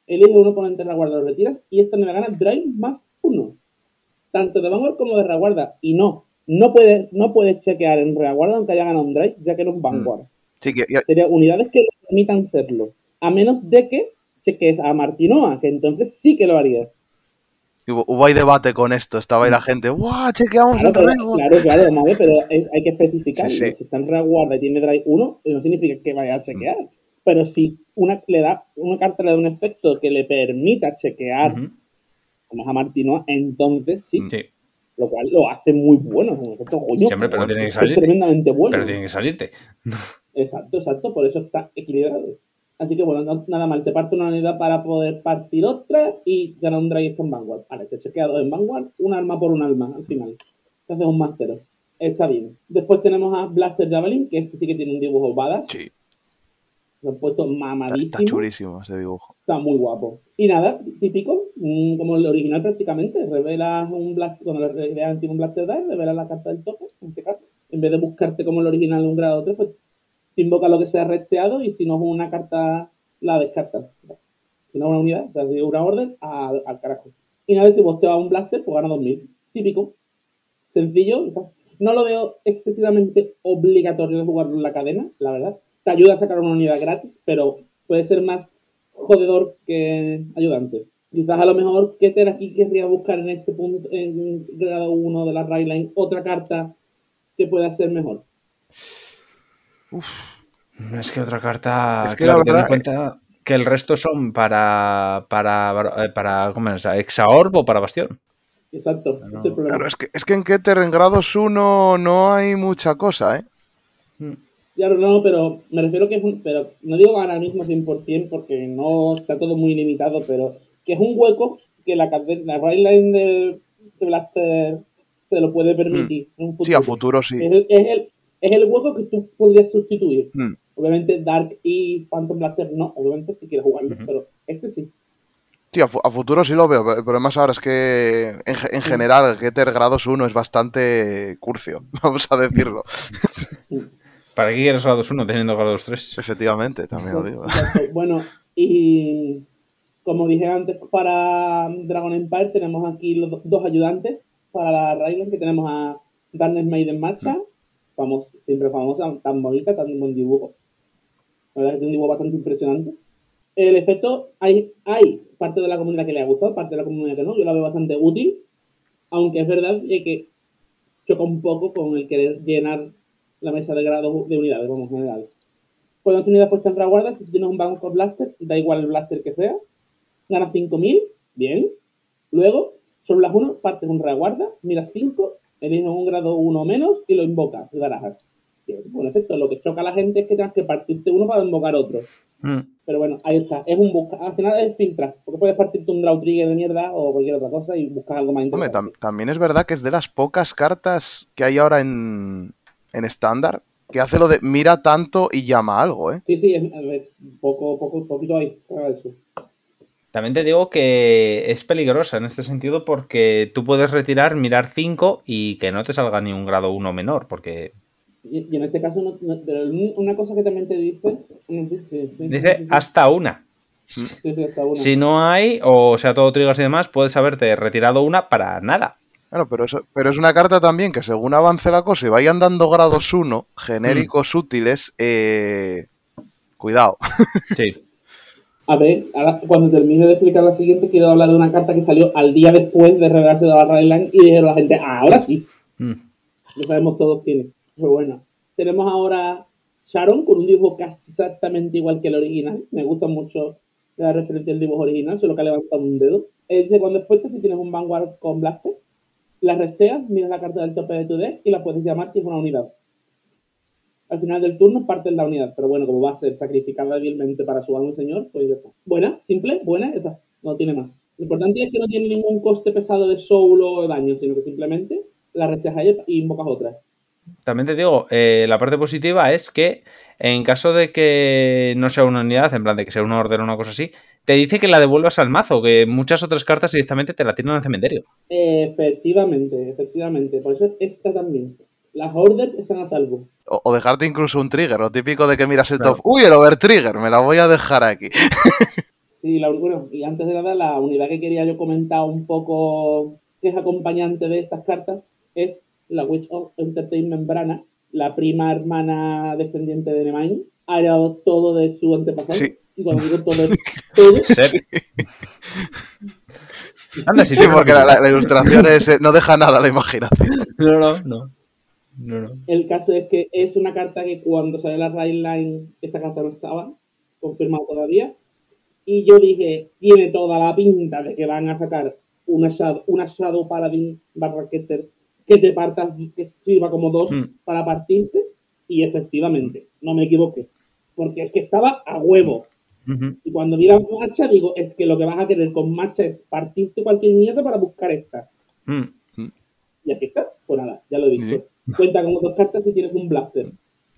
eliges un oponente reaguarda, lo retiras, y esta me la gana drive más 1 tanto de Vanguard como de reaguarda. Y no, no puedes, no puedes chequear en reaguarda aunque haya ganado un drive, ya que no es Vanguard. Sí, que, ya- Sería unidades que le permitan serlo. A menos de que cheques a Martinoa, que entonces sí que lo harías. hubo, hubo ahí debate con esto. Estaba ahí la gente, ¡guau! Chequeamos Claro, el pero, rego". claro, claro, madre, pero es- hay que especificar. Sí, sí. Si está en reaguarda y tiene drive 1, no significa que vaya a chequear. Pero si una, le da, una carta le da un efecto que le permita chequear, como es a Martinoa, entonces sí. Sí. Lo cual lo hace muy bueno. Es un efecto hombre, pero tiene que es salir. tremendamente bueno. Pero tiene que salirte. *laughs* Exacto, exacto, por eso está equilibrado. Así que bueno, no- nada mal, te parte una unidad para poder partir otra y ganar un drive en Vanguard. Vale, te chequea dos en Vanguard, un arma por un arma al final. Te haces un máster. Está bien. Después tenemos a Blaster Javelin, que este sí que tiene un dibujo badass. Sí, Lo han puesto está, mamadísimo. está chulísimo ese dibujo. Está muy guapo. Y nada, típico, mm, como el original prácticamente. Revelas un Blaster, cuando le un Blaster Die, revelas la carta del tope, en este caso. En vez de buscarte como el original un grado 3, pues invoca lo que sea resteado y si no es una carta, la descartas. Si no es una unidad, te hace una orden a- al carajo. Y nada, si vos te vas a un Blaster, pues gana 2000. típico, sencillo. No lo veo excesivamente obligatorio de jugarlo en la cadena, la verdad. Te ayuda a sacar una unidad gratis, pero puede ser más jodedor que ayudante. Quizás a lo mejor Keter aquí querría buscar en este punto, en grado 1 de la Line, otra carta que pueda ser mejor. Uf. Es que otra carta. Es que la verdad, en cuenta que el resto son para. para. Eh, para ¿Cómo es? ¿Exaorb o para Bastión? Exacto. Claro, es que, es que en Keter en grados 1 no hay mucha cosa, ¿eh? Mm. Claro, no, pero me refiero que es un. Pero no digo ahora mismo 100% porque no está todo muy limitado, pero que es un hueco que la, la Line de, de, Blaster se lo puede permitir mm. en un futuro. Sí, a futuro sí. Es el, es el, hueco que tú podrías sustituir. Mm. Obviamente Dark y Phantom Blaster no, obviamente si quieres jugarlo, pero este sí. Sí, a, futuro sí lo veo, pero además ahora es que en, en general Getter grados 1 es bastante curcio, *laughs* vamos a decirlo. ¿Para qué quieres grados 1 teniendo grados 3? Efectivamente, también lo digo. *laughs* Bueno, y como dije antes, para Dragon Empire tenemos aquí los dos ayudantes para la Rayland, que tenemos a Darkness Maiden Matcha, vamos, siempre famosa, tan bonita, tan buen dibujo. La verdad es que es un dibujo bastante impresionante. El efecto, hay, hay parte de la comunidad que le ha gustado, parte de la comunidad que no. Yo la veo bastante útil, aunque es verdad que choca un poco con el querer llenar la mesa de grados de unidades, vamos, en general. Cuando unidades puestas en reguarda, si tienes un banco blaster, da igual el blaster que sea, gana 5000, bien. Luego, sobre las 1, partes un reguarda, miras 5, eliges un grado 1 o menos y lo invocas y barajas. Bueno, efecto, lo que choca a la gente es que tengas que partirte uno para invocar otro. Mm. Pero bueno, ahí está. Es un busca. Al final es filtrar. Porque puedes partirte un draw trigger de mierda o cualquier otra cosa y buscas algo más interesante. Hombre, también es verdad que es de las pocas cartas que hay ahora en estándar que hace lo de mira tanto y llama algo, ¿eh? Sí, sí, es, poco, poco, poquito ahí. Eso. También te digo que es peligrosa en este sentido porque tú puedes retirar, mirar 5 y que no te salga ni un grado 1 menor, porque... Y, en este caso, no, pero una cosa que también te dice... dice hasta una. Si no hay, o sea, todo triggers y demás, puedes haberte retirado una para nada. Claro, pero, eso, pero es una carta también que según avance la cosa y vayan dando grados 1, genéricos útiles, eh... cuidado. Sí. *laughs* A ver, ahora, cuando termine de explicar la siguiente, quiero hablar de una carta que salió al día después de revelarse de la Rayland y dijeron a la gente, ahora sí. Mm. Ya sabemos todos quién es. Pero bueno, tenemos ahora Sharon con un dibujo casi exactamente igual que el original. Me gusta mucho la referencia al dibujo original, solo que ha levantado un dedo. Es de cuando después, si tienes un Vanguard con Blaster, la resteas, miras la carta del tope de tu deck y la puedes llamar si es una unidad al final del turno parte en la unidad, pero bueno, como va a ser sacrificada débilmente para su amo señor, pues ya está. Buena, simple, buena, está. No tiene más. Lo importante es que no tiene ningún coste pesado de soul o de daño, sino que simplemente la ella y invocas otra. También te digo, eh, la parte positiva es que en caso de que no sea una unidad, en plan de que sea una orden o una cosa así, te dice que la devuelvas al mazo, que muchas otras cartas directamente te la tiran al cementerio. Efectivamente, efectivamente. Por eso esta también. Las orders están a salvo. O, dejarte incluso un trigger, lo típico de que miras el top. Uy, el over trigger, me la voy a dejar aquí. *laughs* sí, la, bueno, y antes de nada, la unidad que quería yo comentar un poco, que es acompañante de estas cartas, es la Witch of Entertainment Brana, la prima hermana descendiente de Nemain. Ha heredado todo de su antepasado. Sí. Y cuando digo todo, *laughs* todo. Anda, sí, sí, porque la, la, ilustración es, eh, no deja nada a la imaginación. No, no, no. El caso es que es una carta que cuando salió la Line, esta carta no estaba confirmada todavía. Y yo dije, tiene toda la pinta de que van a sacar una Shadow, una shadow Paladin barra que te partas, que sirva como dos hmm. para partirse. Y efectivamente, no me equivoqué. Porque es que estaba a huevo. Y cuando mira Macha, digo, es que lo que vas a querer con Macha es partirte cualquier mierda para buscar esta. Hmm. Y aquí está, pues nada, ya lo he dicho. *laughs* Cuenta con dos cartas si tienes un blaster.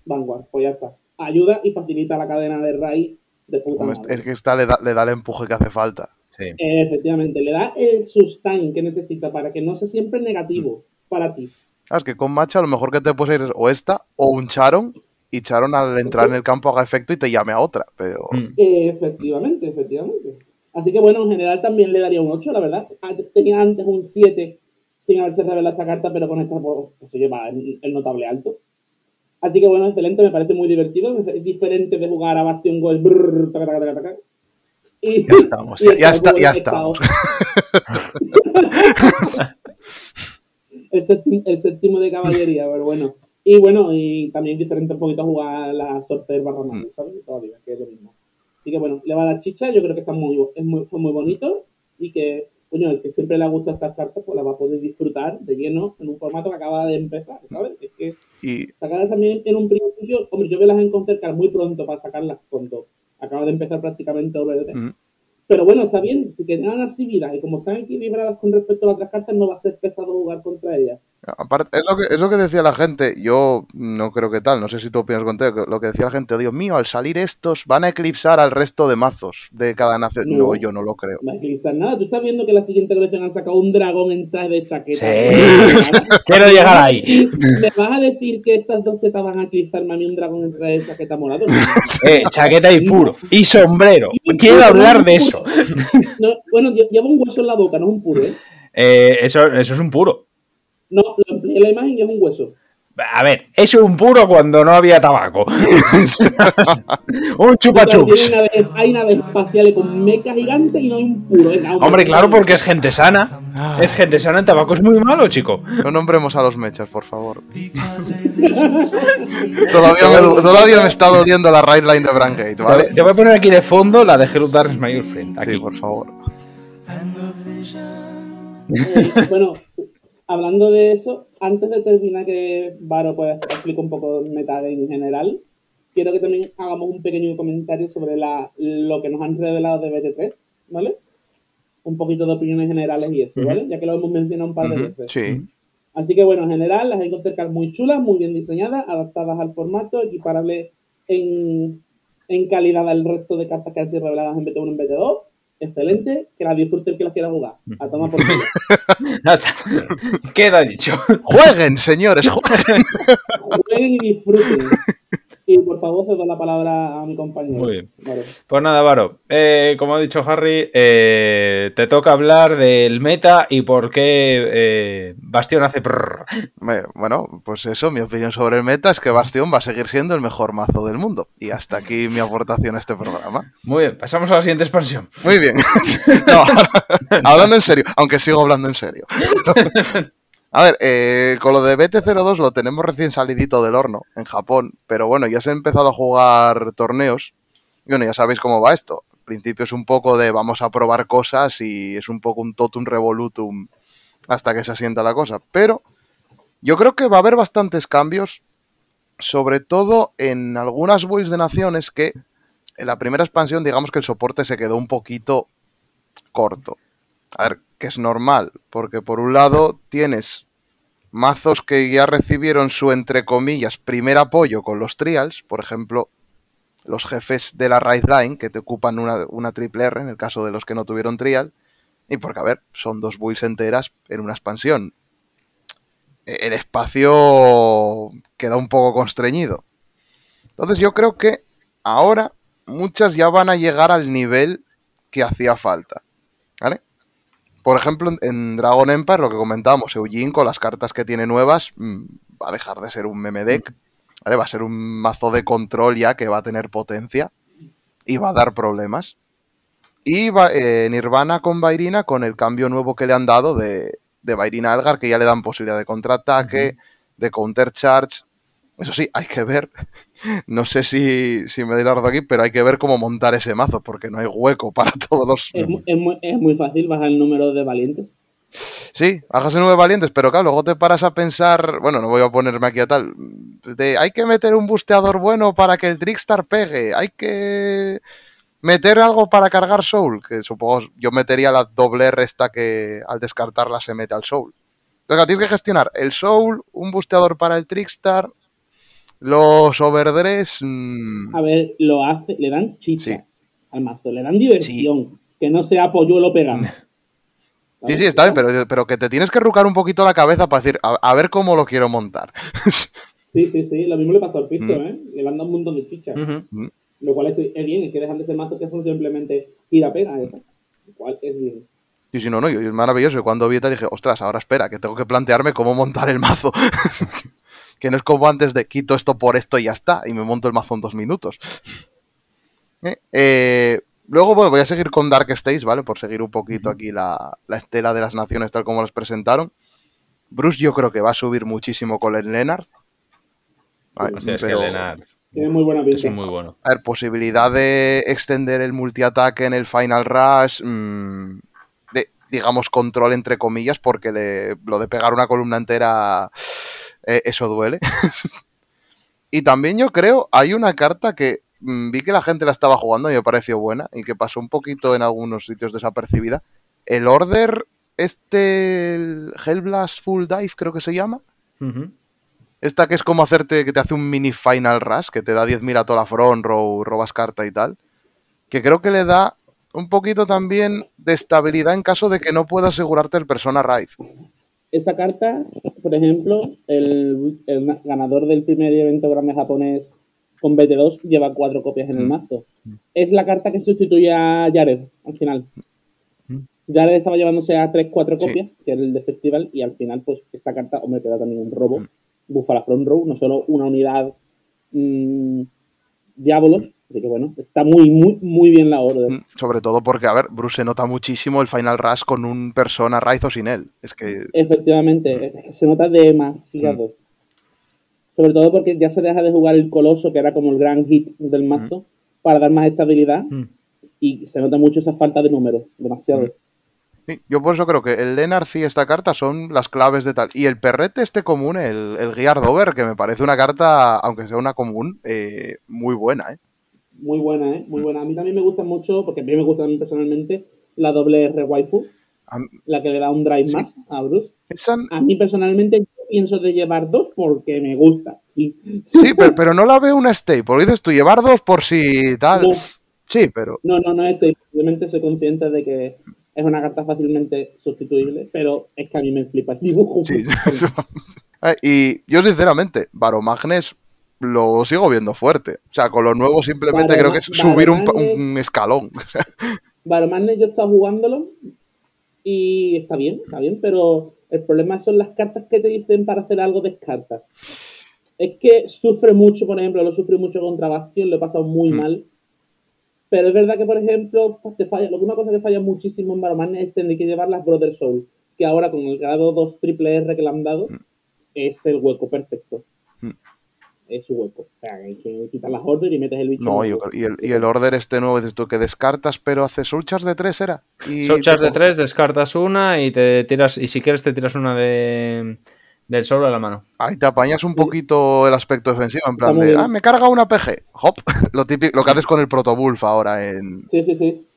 Vanguard, pues ya está. Ayuda y facilita la cadena de raíz de puta Es que esta le da, le da el empuje que hace falta. Sí. efectivamente, le da el sustain que necesita para que no sea siempre negativo mm. para ti. es que con Macha lo mejor que te puede ir o esta o un Charon y Charon al entrar en el campo haga efecto y te llame a otra. Pero... Mm. Efectivamente, efectivamente. Así que bueno, en general también le daría un 8, la verdad. Tenía antes un 7 sin haberse revelado esta carta, pero con esta pues, se lleva el, el notable alto. Así que bueno, excelente, me parece muy divertido. Es diferente de jugar a Bastion Ghost. brrr, taca, taca, taca. Y, Ya estamos, y ya, está, ya estamos. *laughs* el, séptimo, el séptimo de caballería, pero bueno. Y bueno, y también diferente un poquito a jugar la Sorcerer barra Mm. ¿sabes? Todavía, que es lo mismo. Así que bueno, le va a dar chicha, yo creo que está muy, es muy, fue muy bonito y que, coño, el que siempre le ha gustado estas cartas, pues la va a poder disfrutar de lleno en un formato que acaba de empezar, ¿sabes? Es que Y sacarlas también en un principio, hombre, yo veo las en Car muy pronto para sacarlas cuando acaba de empezar prácticamente OVD. Mm. Pero bueno, está bien, que tengan así vidas y como están equilibradas con respecto a las otras cartas, no va a ser pesado jugar contra ellas. Aparte, es lo, que, es lo que decía la gente. Yo no creo que tal, no sé si tú opinas contigo. que Lo que decía la gente, Dios mío, al salir estos van a eclipsar al resto de mazos de cada nación. No. No, yo no lo creo. No eclipsar nada. Tú estás viendo que la siguiente colección han sacado un dragón en traje de chaqueta. Sí. *laughs* *laughs* Quiero llegar ahí. ¿Me vas a decir que estas dos tetas van a eclipsarme a mí un dragón en traje de chaqueta morado? *laughs* Eh, chaqueta y puro. Y sombrero. Quiero hablar de eso. No, bueno, lle- lleva un hueso en la boca, no es un puro, ¿eh? Eh, eso, eso es un puro. No, lo empleé en la imagen y es un hueso. A ver, eso es un puro cuando no había tabaco. *laughs* un naves- hay naves espaciales con meca gigantes y no hay un puro. Venga, Hombre, claro, porque es gente sana. Es gente sana. El tabaco es muy malo, chico. No nombremos a los mechas, por favor. *laughs* todavía, me, todavía me está doliendo la right line de Brangate, ¿vale? Te voy a poner aquí de fondo la de Hello Darkness, My Friend. Aquí. Sí, por favor. Eh, bueno, hablando de eso, antes de terminar que Varo pues explique un poco metagame en general, quiero que también hagamos un pequeño comentario sobre la, lo que nos han revelado de BT3, ¿vale? Un poquito de opiniones generales y eso, ¿vale? Ya que lo hemos mencionado un par de veces. Sí. Así que bueno, en general las Encounter muy chulas, muy bien diseñadas, adaptadas al formato, equiparables en, en calidad al resto de cartas que han sido reveladas en BT1 y en BT2. Excelente, que las disfrute el que las quiera jugar. A tomar por culo. *laughs* Ya está. Queda dicho. Jueguen, señores, jueguen. Jueguen y disfruten. Y por favor, cedo la palabra a mi compañero. Muy bien. Vale. Pues nada, Varo. eh, como ha dicho Harry, eh, te toca hablar del meta y por qué eh, Bastión hace prrr. Bueno, pues eso, mi opinión sobre el meta es que Bastion va a seguir siendo el mejor mazo del mundo. Y hasta aquí mi aportación a este programa. Muy bien, pasamos a la siguiente expansión. Muy bien. *laughs* No, ahora- *laughs* hablando en serio, aunque sigo hablando en serio. *laughs* A ver, eh, con lo de BT02 lo tenemos recién salidito del horno en Japón, pero bueno, ya se ha empezado a jugar torneos. Y bueno, ya sabéis cómo va esto. Al principio es un poco de vamos a probar cosas y es un poco un totum revolutum hasta que se asienta la cosa. Pero yo creo que va a haber bastantes cambios, sobre todo en algunas builds de naciones que en la primera expansión digamos que el soporte se quedó un poquito corto. A ver, que es normal, porque por un lado tienes mazos que ya recibieron su, entre comillas, primer apoyo con los trials, por ejemplo, los jefes de la Raid Line, que te ocupan una, triple R, en el caso de los que no tuvieron trial, y porque, a ver, son dos builds enteras en una expansión. E- El espacio queda un poco constreñido. Entonces yo creo que ahora muchas ya van a llegar al nivel que hacía falta. Por ejemplo, en- Dragon Empire, lo que comentábamos, Eugene con las cartas que tiene nuevas mm, va a dejar de ser un meme deck. ¿vale? Va a ser un mazo de control ya que va a tener potencia y va a dar problemas. Y va, eh, Nirvana con Vairina, con el cambio nuevo que le han dado de, de Vairina a Elgar, que ya le dan posibilidad de contraataque, de counter charge. Eso sí, hay que ver. *laughs* No sé si, si me doy la razón aquí, pero hay que ver cómo montar ese mazo, porque no hay hueco para *laughs* todos los. Es, es muy, es muy fácil bajar el número de valientes. Sí, hágase nueve valientes, pero claro, luego te paras a pensar. Bueno, no voy a ponerme aquí a tal. De, hay que meter un busteador bueno para que el Trickstar pegue. Hay que meter algo para cargar Soul, que supongo yo metería la doble R esta que al descartarla se mete al Soul. Entonces, tienes que gestionar el Soul, un busteador para el Trickstar, los overdress. mm, A ver, lo hace, le dan chicha Sí. al mazo, le dan diversión. Que no sea polluelo pegado. Sí, sí, está bien, pero, pero que te tienes que rucar un poquito la cabeza para decir, a, a ver cómo lo quiero montar. *laughs* Sí, sí, sí. Lo mismo le pasó al Fisto, Mm. ¿eh? Le van dando un montón de chicha. Ujú. Lo cual estoy- es bien, es que dejan de ser mazos que son simplemente tira pega, ¿eh? Lo cual es bien. Y si no, no, y es maravilloso. Y cuando vi te dije, ostras, ahora espera, que tengo que plantearme cómo montar el mazo. *laughs* que no es como antes de quito esto por esto y ya está, y me monto el mazo en dos minutos. *laughs* Eh, eh, luego, bueno, voy a seguir con Dark Stage, ¿vale? Por seguir un poquito aquí la, la estela de las naciones tal como las presentaron. Bruce yo creo que va a subir muchísimo con el Lennart. Ay, Hostia, es que Leonard Tiene muy buena pinta. es muy bueno. A ver, posibilidad de extender el multiataque en el Final Rush, mm, de, digamos, control entre comillas, porque le- lo de pegar una columna entera, eh, eso duele. *laughs* y también yo creo, hay una carta que mm, vi que la gente la estaba jugando y me pareció buena y que pasó un poquito en algunos sitios desapercibida. El Order, este, el Hellblast Full Dive creo que se llama. Esta que es como hacerte, que te hace un mini final rush, que te da 10.000 a toda la front row, robas carta y tal. Que creo que le da un poquito también de estabilidad en caso de que no pueda asegurarte el persona raid. Esa carta, por ejemplo, el, el na- ganador del primer evento grande japonés con BT2 lleva cuatro copias en el Mm. mazo. Es la carta que sustituye a Jared al final. Mm. Jared estaba llevándose a 3-4 Sí. copias, que era el de Festival, y al final, pues esta carta, hombre, te da también un robo. Mm. Bufa la front row, no solo una unidad mm, Diabolos. Así que bueno, está muy, muy, muy bien la orden. Mm, Sobre todo porque, a ver, Bruce se nota muchísimo el final rush con un persona raid o sin él. Es que Efectivamente, es que se nota demasiado. Sobre todo porque ya se deja de jugar el coloso, que era como el gran hit del mazo, para dar más estabilidad. Mm. Y se nota mucho esa falta de números, demasiado. sí, yo por eso creo que el Lenarth y esta carta son las claves de tal. Y el perrete este común, el, el Gear Dover, que me parece una carta, aunque sea una común, eh, muy buena, ¿eh? Muy buena, ¿eh? Muy buena. A mí también me gusta mucho, porque a mí me gusta a mí personalmente, la doble R waifu, la que le da un drive Sí. más a Bruce. esa- A mí personalmente yo pienso de llevar dos porque me gusta. Y Sí, pero, pero no la veo una staple. Dices tú, llevar dos por si tal. no, Sí, pero. no, no, no estoy. Simplemente soy consciente de que es una carta fácilmente sustituible, pero es que a mí me flipa el dibujo. Sí. *laughs* *laughs* Eh, y yo, sinceramente, Varomagnes lo sigo viendo fuerte. O sea, con lo nuevo simplemente creo que es subir un, escalón. *laughs* Barman yo estaba jugándolo y está bien, está bien, pero el problema son las cartas que te dicen para hacer algo descartas. Es que sufre mucho, por ejemplo, lo sufrí mucho contra Bastion, lo he pasado muy Mm. mal. Pero es verdad que, por ejemplo, pues, te falla, una cosa que falla muchísimo en Barman es tener que llevar las Brother Soul, que ahora con el grado 2 triple R que le han dado, es el hueco perfecto. Es su hueco. O sea, hay que quitar las order y metes el bicho. No, yo creo- y, el, y el order este nuevo, dices tú, que descartas, pero hace soul charge de tres, ¿era? Y de 3, descartas una y te tiras. Y si quieres, te tiras una de. Del solo a la mano. Ahí te apañas un poquito el aspecto defensivo, en plan de, ah, me carga una PG. Hop, *laughs* lo típico, lo que haces con el Protobulf ahora en, Sí, sí, sí.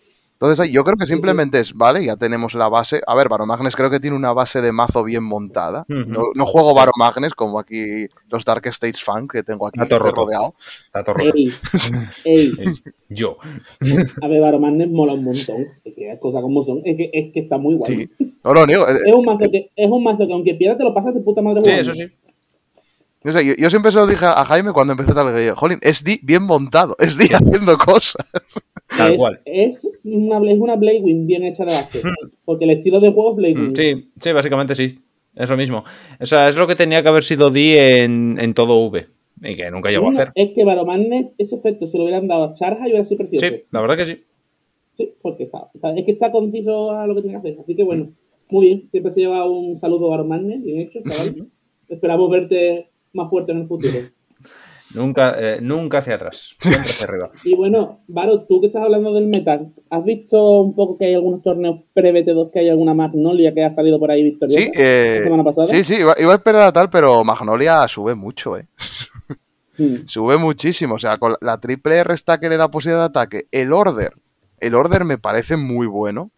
Entonces ahí yo creo que simplemente es, vale, ya tenemos la base. A ver, Varomagnes creo que tiene una base de mazo bien montada. No, no juego Varomagnes como aquí los Dark States fan que tengo aquí roto. rodeado. Está todo roto. Ey, *laughs* ey, Yo. a ver, Baromanes mola un montón. Es que las cosas como son. Es que, es que está muy guay. Sí. No lo niego. eh, Es un mazo que, es un mazo que aunque pierdas te lo pasas de puta madre Sí, jugando. eso sí. No sé, yo, yo siempre se lo dije a Jaime cuando empecé tal que yo, Jolín, es Di bien montado, es Di haciendo cosas. Tal cual. Es una, es una Blade bien hecha de base. Porque el estilo de juego es Blade Wing. Sí, sí, básicamente sí. Es lo mismo. O sea, es lo que tenía que haber sido Di en, en todo V. Y que nunca llegó a hacer. Es que Baromanes, ese efecto, se lo hubieran dado a Charja y hubiera sido precioso. Sí, la verdad que sí. Sí, porque está, está- es que está conciso a lo que tiene que hacer. Así que bueno, muy bien. Siempre se lleva un saludo a Baromanes, bien hecho, *laughs* chaval. Esperamos verte más fuerte en el futuro. *laughs* Nunca, eh, nunca hacia atrás. Siempre hacia arriba. *laughs* Y bueno, Varo, tú que estás hablando del meta, ¿has visto un poco que hay algunos torneos pre-BT2 que hay alguna Magnolia que ha salido por ahí victoriosa? Sí, eh, ¿La semana pasada? sí, sí, iba, iba a esperar a tal, pero Magnolia sube mucho, eh. Mm, *laughs* Sube muchísimo. O sea, con la- triple R esta que le da posibilidad de ataque, el order. El order me parece muy bueno.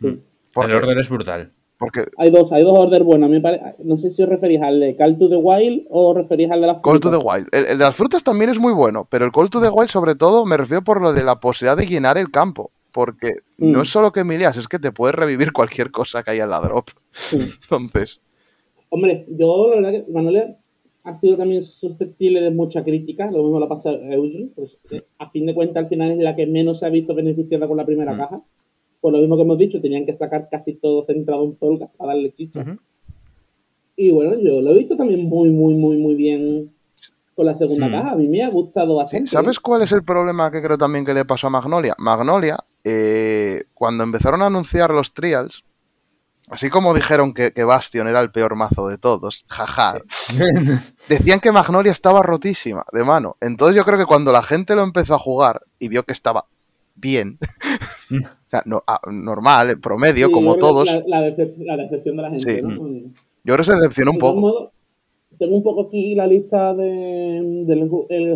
sí. Porque, El orden es brutal. Porque Hay dos, hay dos orders buenos. Me pare- No sé si os referís al de Call to the Wild o os referís al de las Call to frutas. the Wild. El, el de las frutas también es muy bueno, pero el Call to the Wild, sobre todo, me refiero por lo de la posibilidad de llenar el campo. Porque Mm. no es solo que milias, es que te puedes revivir cualquier cosa que haya en la drop. *laughs* Entonces, Hombre, yo la verdad que Manuel ha sido también susceptible de mucha crítica, lo mismo la pasa a Eugene, pues eh, a fin de cuentas al final es la que menos se ha visto beneficiada con la primera Mm. caja. Por lo mismo que hemos dicho, tenían que sacar casi todo centrado en Zolga para darle chicha. Y bueno, yo lo he visto también muy, muy, muy, muy bien con la segunda caja. A mí me ha gustado bastante. ¿Sabes cuál es el problema que creo también que le pasó a Magnolia? Magnolia, eh, cuando empezaron a anunciar los trials, así como dijeron que, Bastion era el peor mazo de todos, jaja, *laughs* decían que Magnolia estaba rotísima de mano. Entonces yo creo que cuando la gente lo empezó a jugar y vio que estaba bien, *laughs* o sea, no, ah, normal, promedio, como todos. La, decepción de la gente, ¿no? Yo creo que se decepcionó un poco. tengo un poco aquí la lista de, del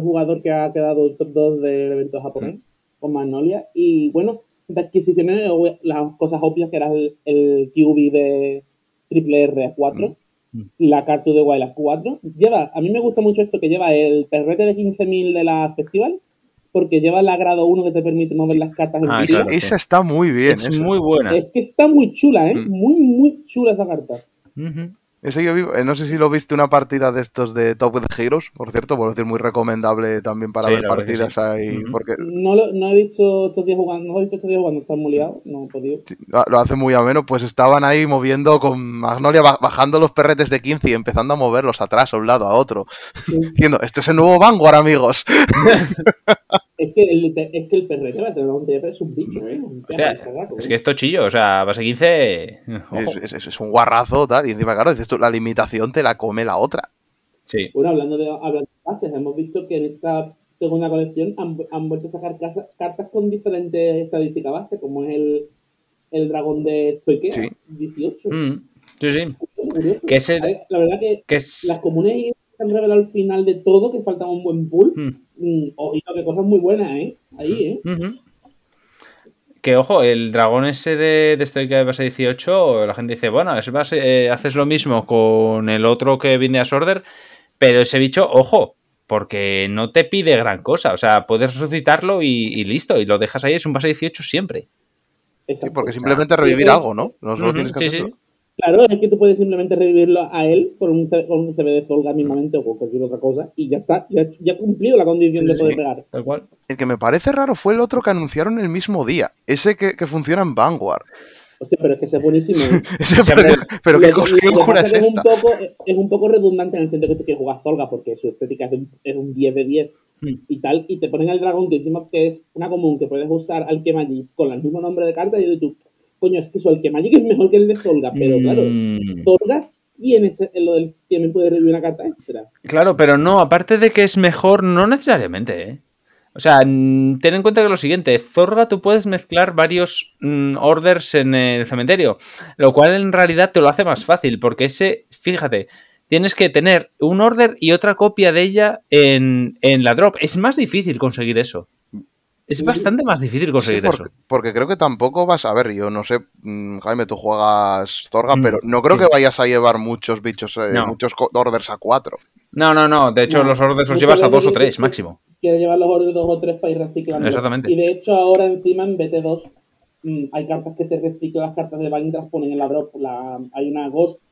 jugador que ha quedado el top 2 del evento japonés, con Magnolia. Y bueno, de adquisiciones, las cosas obvias que era el, el QB de Triple R 4, la Cartu de Wild 4. Lleva, a mí me gusta mucho esto que lleva el perrete de 15.000 de la festival, porque lleva la grado 1 que te permite mover las cartas en ah, esa, está muy bien. Es muy buena. Es que está muy chula, ¿eh? Muy, muy chula esa carta. Ese yo vivo, eh, no sé si lo viste una partida de estos de Top of the Heroes, por cierto, por decir muy recomendable también para ver partidas ahí. porque... no, lo, no he visto estos días jugando, no he visto estos días jugando, están muy liados, no he podido. lo hace muy ameno, pues estaban ahí moviendo con Magnolia, bajando los perretes de 15 y empezando a moverlos atrás, a un lado, a otro. *laughs* Diciendo, este es el nuevo Vanguard, amigos. *laughs* Es que el, es que el perrete es un bicho, ¿eh? es que esto chillo, o sea, base 15. Es, es, un guarrazo, tal. Y encima, claro, dices tú, la limitación te la come la otra. Sí. Bueno, hablando de, hablando de bases, hemos visto que en esta segunda colección han, vuelto a sacar cartas con diferentes estadísticas base, como es el, el dragón de Stoikea, sí. 18. Mm, sí, sí. Que la verdad que, las comunes se han revelado al final de todo que faltaba un buen pool. Mm. Mm, oído de cosas muy buenas, ¿eh? Ahí, ¿eh? Que ojo, el dragón ese de, de Stoica de base 18, la gente dice, bueno, es base, eh, haces lo mismo con el otro que viene a Sorder, pero ese bicho, ojo, porque no te pide gran cosa. O sea, puedes resucitarlo y, listo, y lo dejas ahí, es un base 18 siempre. Sí, porque simplemente revivir algo, ¿no? No solo tienes que hacer Claro, es que tú puedes simplemente revivirlo a él con un, con un CB de Zolga mismamente o cualquier otra cosa y ya está, ya, ha cumplido la condición de poder pegar. El que me parece raro fue el otro que anunciaron el mismo día, ese que, funciona en Vanguard. Hostia, pero es que ese es buenísimo. *laughs* pero, ¿qué, locura es, esta? Un poco, es un poco redundante en el sentido que tú quieres jugar Zolga porque su estética es un, es un 10 de 10 hmm. y tal, y te ponen al dragón que encima que es una común que puedes usar al Kemaji con el mismo nombre de carta y tú coño, es que eso, el que Magic es mejor que el de Zolga, pero claro, mm. Zolga tiene lo del también puede revivir una carta extra. Claro, pero no, aparte de que es mejor, no necesariamente, ¿eh? O sea, ten en cuenta que lo siguiente, Zorga tú puedes mezclar varios mm, orders en el cementerio, lo cual en realidad te lo hace más fácil, porque ese, fíjate, tienes que tener un order y otra copia de ella en, en la drop. Es más difícil conseguir eso. Es bastante más difícil conseguir porque, eso. Porque creo que tampoco vas a ver, yo no sé, mm, Jaime, tú juegas Zorga, mm, pero no creo que vayas a llevar muchos bichos, eh, muchos orders a cuatro. No, no, no. De hecho, los orders los llevas a dos o tres máximo. Quieres llevar los orders dos o tres para ir reciclando. Exactamente. Y de hecho, ahora encima en BT2 mm, hay cartas que te reciclan, las cartas de las ponen en la drop. hay una Ghost,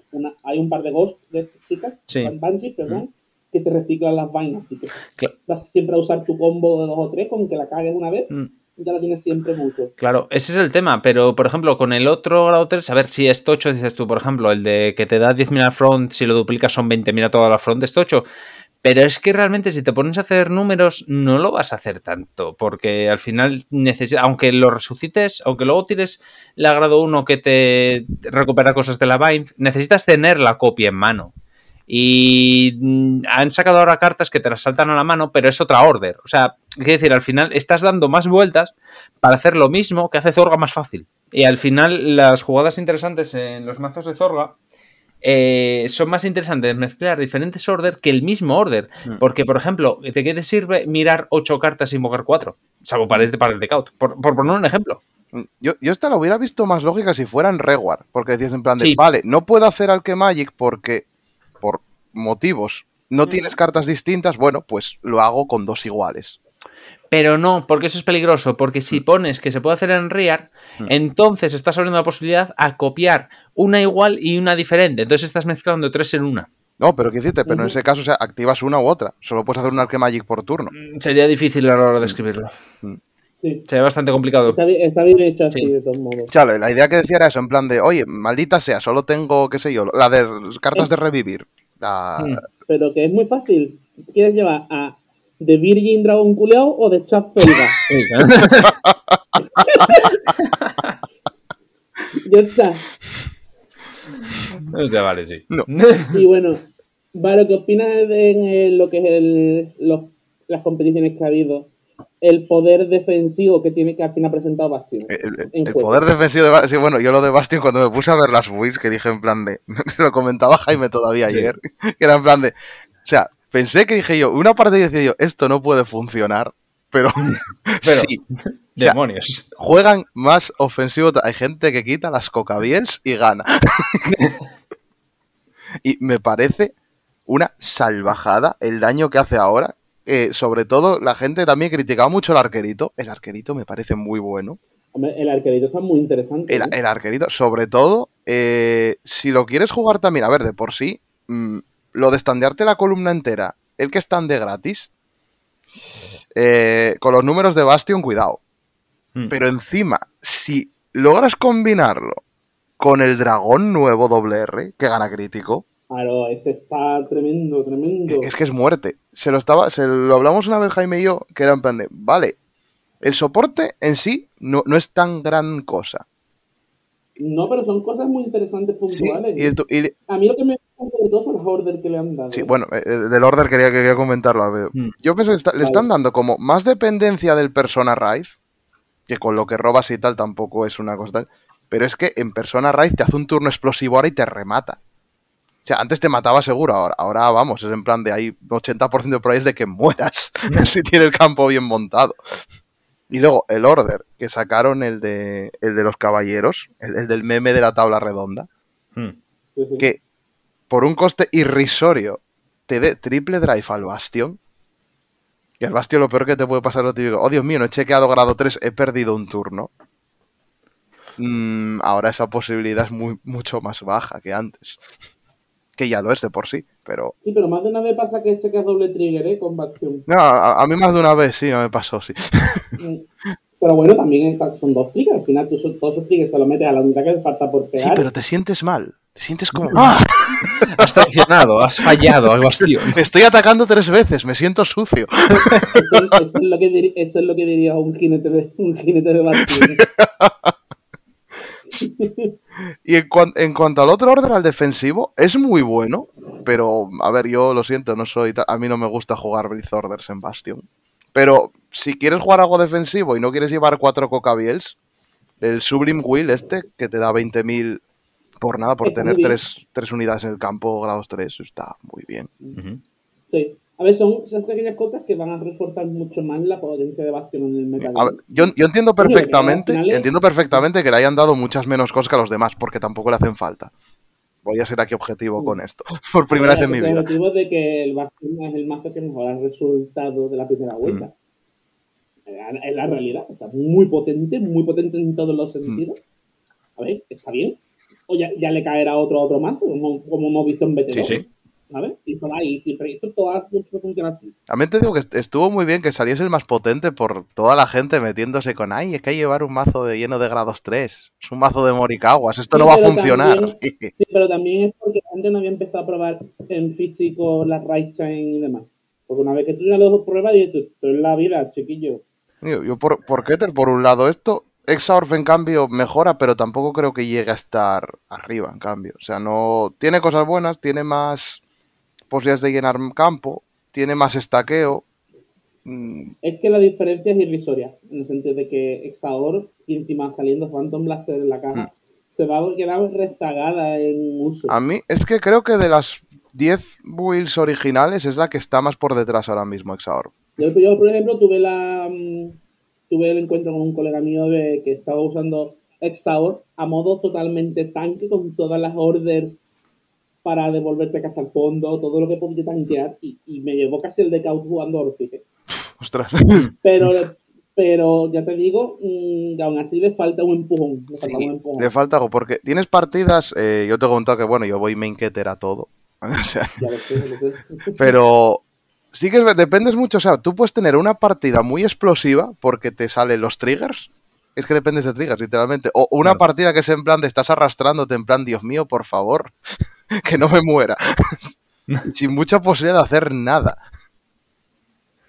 hay un par de Ghost de chicas, sí. Banshee, perdón que te reciclan las vainas. Así que vas siempre a usar tu combo de dos o tres, con que la cagues una vez. Mm. Ya la tienes siempre mucho. Claro, ese es el tema, pero por ejemplo, con el otro grado 3, a ver si es tocho, dices tú, por ejemplo, el de que te da 10.000 al front, si lo duplicas son 20.000 a toda la front, es tocho. Pero es que realmente si te pones a hacer números, no lo vas a hacer tanto, porque al final, necesitas, aunque lo resucites, aunque luego tires la grado 1 que te recupera cosas de la Bind, necesitas tener la copia en mano. Y mm, han sacado ahora cartas que te las saltan a la mano, pero es otra order. O sea, quiere decir, al final estás dando más vueltas para hacer lo mismo que hace Zorga más fácil. Y al final, las jugadas interesantes en los mazos de Zorga eh, son más interesantes mezclar diferentes order que el mismo order. Mm. Porque, por ejemplo, ¿de qué te sirve mirar ocho cartas y invocar cuatro? Salvo para el, para el decaut. Por, por poner un ejemplo. Mm, yo, yo esta la hubiera visto más lógica si fuera en Reward, porque decías en plan de, vale, no puedo hacer al que Magic porque por motivos no tienes cartas distintas, bueno, pues lo hago con dos iguales. Pero no, porque eso es peligroso, porque si mm. pones que se puede hacer en Rear, mm. entonces estás abriendo la posibilidad a copiar una igual y una diferente. Entonces estás mezclando tres en una. No, pero qué decirte, pero en ese caso, o sea, activas una u otra. Solo puedes hacer un Arque Magic por turno. Mm, sería difícil a la hora de escribirlo. Sí. Sería bastante complicado. Está, bien, está bien hecho así, Sí. de todos modos. Sea, la idea que decía era eso, en plan de, oye, maldita sea, solo tengo, qué sé yo, la de cartas de revivir. La- Mm. Pero que es muy fácil. ¿Quieres llevar a The Virgin Dragon Culeado o de Chad Felga? Ya está. O sea, vale, sí. No. Y bueno, Varo, ¿qué opinas de en, lo que es el, los- las competiciones que ha habido? El poder defensivo que tiene que al final ha presentado Bastion. El, poder defensivo de Bastion, sí, bueno, yo lo de Bastion cuando me puse a ver las builds, que dije en plan de, *laughs* se lo comentaba Jaime todavía Sí. ayer, *laughs* que era en plan de, o sea, pensé que dije yo, una parte decía yo, esto no puede funcionar, pero, *laughs* Pero- sí, O sea, Demonios. juegan más ofensivo, hay gente que quita las cocabiels y gana. y me parece una salvajada el daño que hace ahora. Eh, sobre todo, la gente también criticaba mucho el arquerito. El arquerito me parece muy bueno. Hombre, el arquerito está muy interesante. El, ¿eh? el arquerito, sobre todo, eh, si lo quieres jugar también, a ver, de por sí, mm, lo de estandearte la columna entera, el que estande gratis, eh, con los números de Bastion, cuidado. Mm. Pero encima, si logras combinarlo con el dragón nuevo doble R, que gana crítico, Claro, ese está tremendo, tremendo. es que es muerte. Se lo estaba, se lo hablamos una vez Jaime y yo, que era en plan de, vale, el soporte en sí no, no es tan gran cosa. No, pero son cosas muy interesantes Sí, puntuales. y, y- A mí lo que me gusta sobre todo son las orders que le han dado. sí, bueno, eh, eh, del order quería, quería comentarlo. a ver. Mm. Yo pienso que está- le están dando como más dependencia del Persona Rise, que con lo que robas y tal tampoco es una cosa tal, pero es que en Persona Rise te hace un turno explosivo ahora y te remata. O sea, antes te mataba seguro, ahora, ahora vamos, es en plan de hay 80% de probabilidades de que mueras *laughs* si tiene el campo bien montado. Y luego el Order, que sacaron el de, el de los caballeros, el, el del meme de la tabla redonda, Mm. Sí. que por un coste irrisorio te dé triple drive al Bastion. Que al Bastion lo peor que te puede pasar es lo típico. Oh, Dios mío, no he chequeado grado 3, he perdido un turno. Mm, ahora esa posibilidad es muy, mucho más baja que antes. Que ya lo es de por sí, pero... Sí, pero más de una vez pasa que checas doble trigger, ¿eh? Con Bastion. No, a, a mí más de una vez sí, me pasó, sí. *laughs* Mm. Pero bueno, también está- son dos triggers. Al final tú todos esos triggers se los metes a la unidad que te falta por Sí, pegar. pero te sientes mal. Te sientes como... ¡Ah! *laughs* Has traicionado, has fallado al bastión. *laughs* Estoy atacando tres veces, me siento sucio. Eso, eso es lo que diri- eso es lo que diría un jinete de, un jinete de. *laughs* Y en, cuan- en cuanto al otro orden, al defensivo, es muy bueno. Pero, a ver, yo lo siento, no soy. A mí no me gusta jugar Breath Orders en Bastion. Pero si quieres jugar algo defensivo y no quieres llevar cuatro cocabiels, el Sublime Will este, que te da 20.000 por nada, por tener tres, tres unidades en el campo, grados 3, está muy bien. Sí. A ver, son esas pequeñas cosas que van a reforzar mucho más la potencia de Bastion en el ver, yo, yo entiendo perfectamente, entiendo perfectamente que le hayan dado muchas menos cosas que a los demás, porque tampoco le hacen falta. Voy a ser aquí objetivo con esto, *laughs* por primera vez en mi es el vida. motivo de que el Bastion es el mazo que mejora el resultado de la primera vuelta. Mm. Es la- realidad. Está muy potente, muy potente en todos los Mm. sentidos. A ver, está bien. O ya, ya le caerá otro a otro mazo, como, como hemos visto en BT2. Sí, sí. ¿Sabes? Y por ahí, siempre, esto todo siempre funciona así. También te digo que est- estuvo muy bien que saliese el más potente por toda la gente metiéndose con, ay, es que hay que llevar un mazo de lleno de grados 3. Es un mazo de Morikawas, esto Sí, no va a funcionar. también- *laughs* Sí, pero también es porque gente no había empezado a probar en físico la right chain y demás. Porque una vez que tú ya lo pruebas, dices, tú, tú en la vida, chiquillo. Yo por, por Keter, por un lado, esto, Exaorf en cambio mejora, pero tampoco creo que llegue a estar arriba, en cambio. O sea, no. Tiene cosas buenas, tiene más posibilidades de llenar campo, tiene más estaqueo. Mm, Es que la diferencia es irrisoria, en el sentido de que Exaor y encima saliendo Phantom Blaster en la caja, se va a quedar rezagada en uso. Mm. A mí es que creo que de las 10 builds originales es la que está más por detrás ahora mismo, Exaorf. Yo, yo, por ejemplo, tuve la mm, tuve el encuentro con un colega mío de que estaba usando Exaor a modo totalmente tanque con todas las orders para devolverte hasta el fondo, todo lo que podía tanquear y, y me llevó casi el decaut jugando Orfique. Ostras. Pero, pero ya te digo, mm, aún así le falta un empujón. Le falta Sí, un empujón. le falta algo, porque tienes partidas, eh, yo te he contado que, bueno, yo voy main keter a todo. *laughs* o sea, Ya lo sé, ya lo sé. pero Sí que dependes mucho, o sea, tú puedes tener una partida muy explosiva porque te salen los triggers. Es que dependes de triggers, literalmente. O una partida que es en plan de estás arrastrándote, en plan, Dios mío, por favor, *laughs* *laughs* que no me muera. *laughs* Sin mucha posibilidad de hacer nada.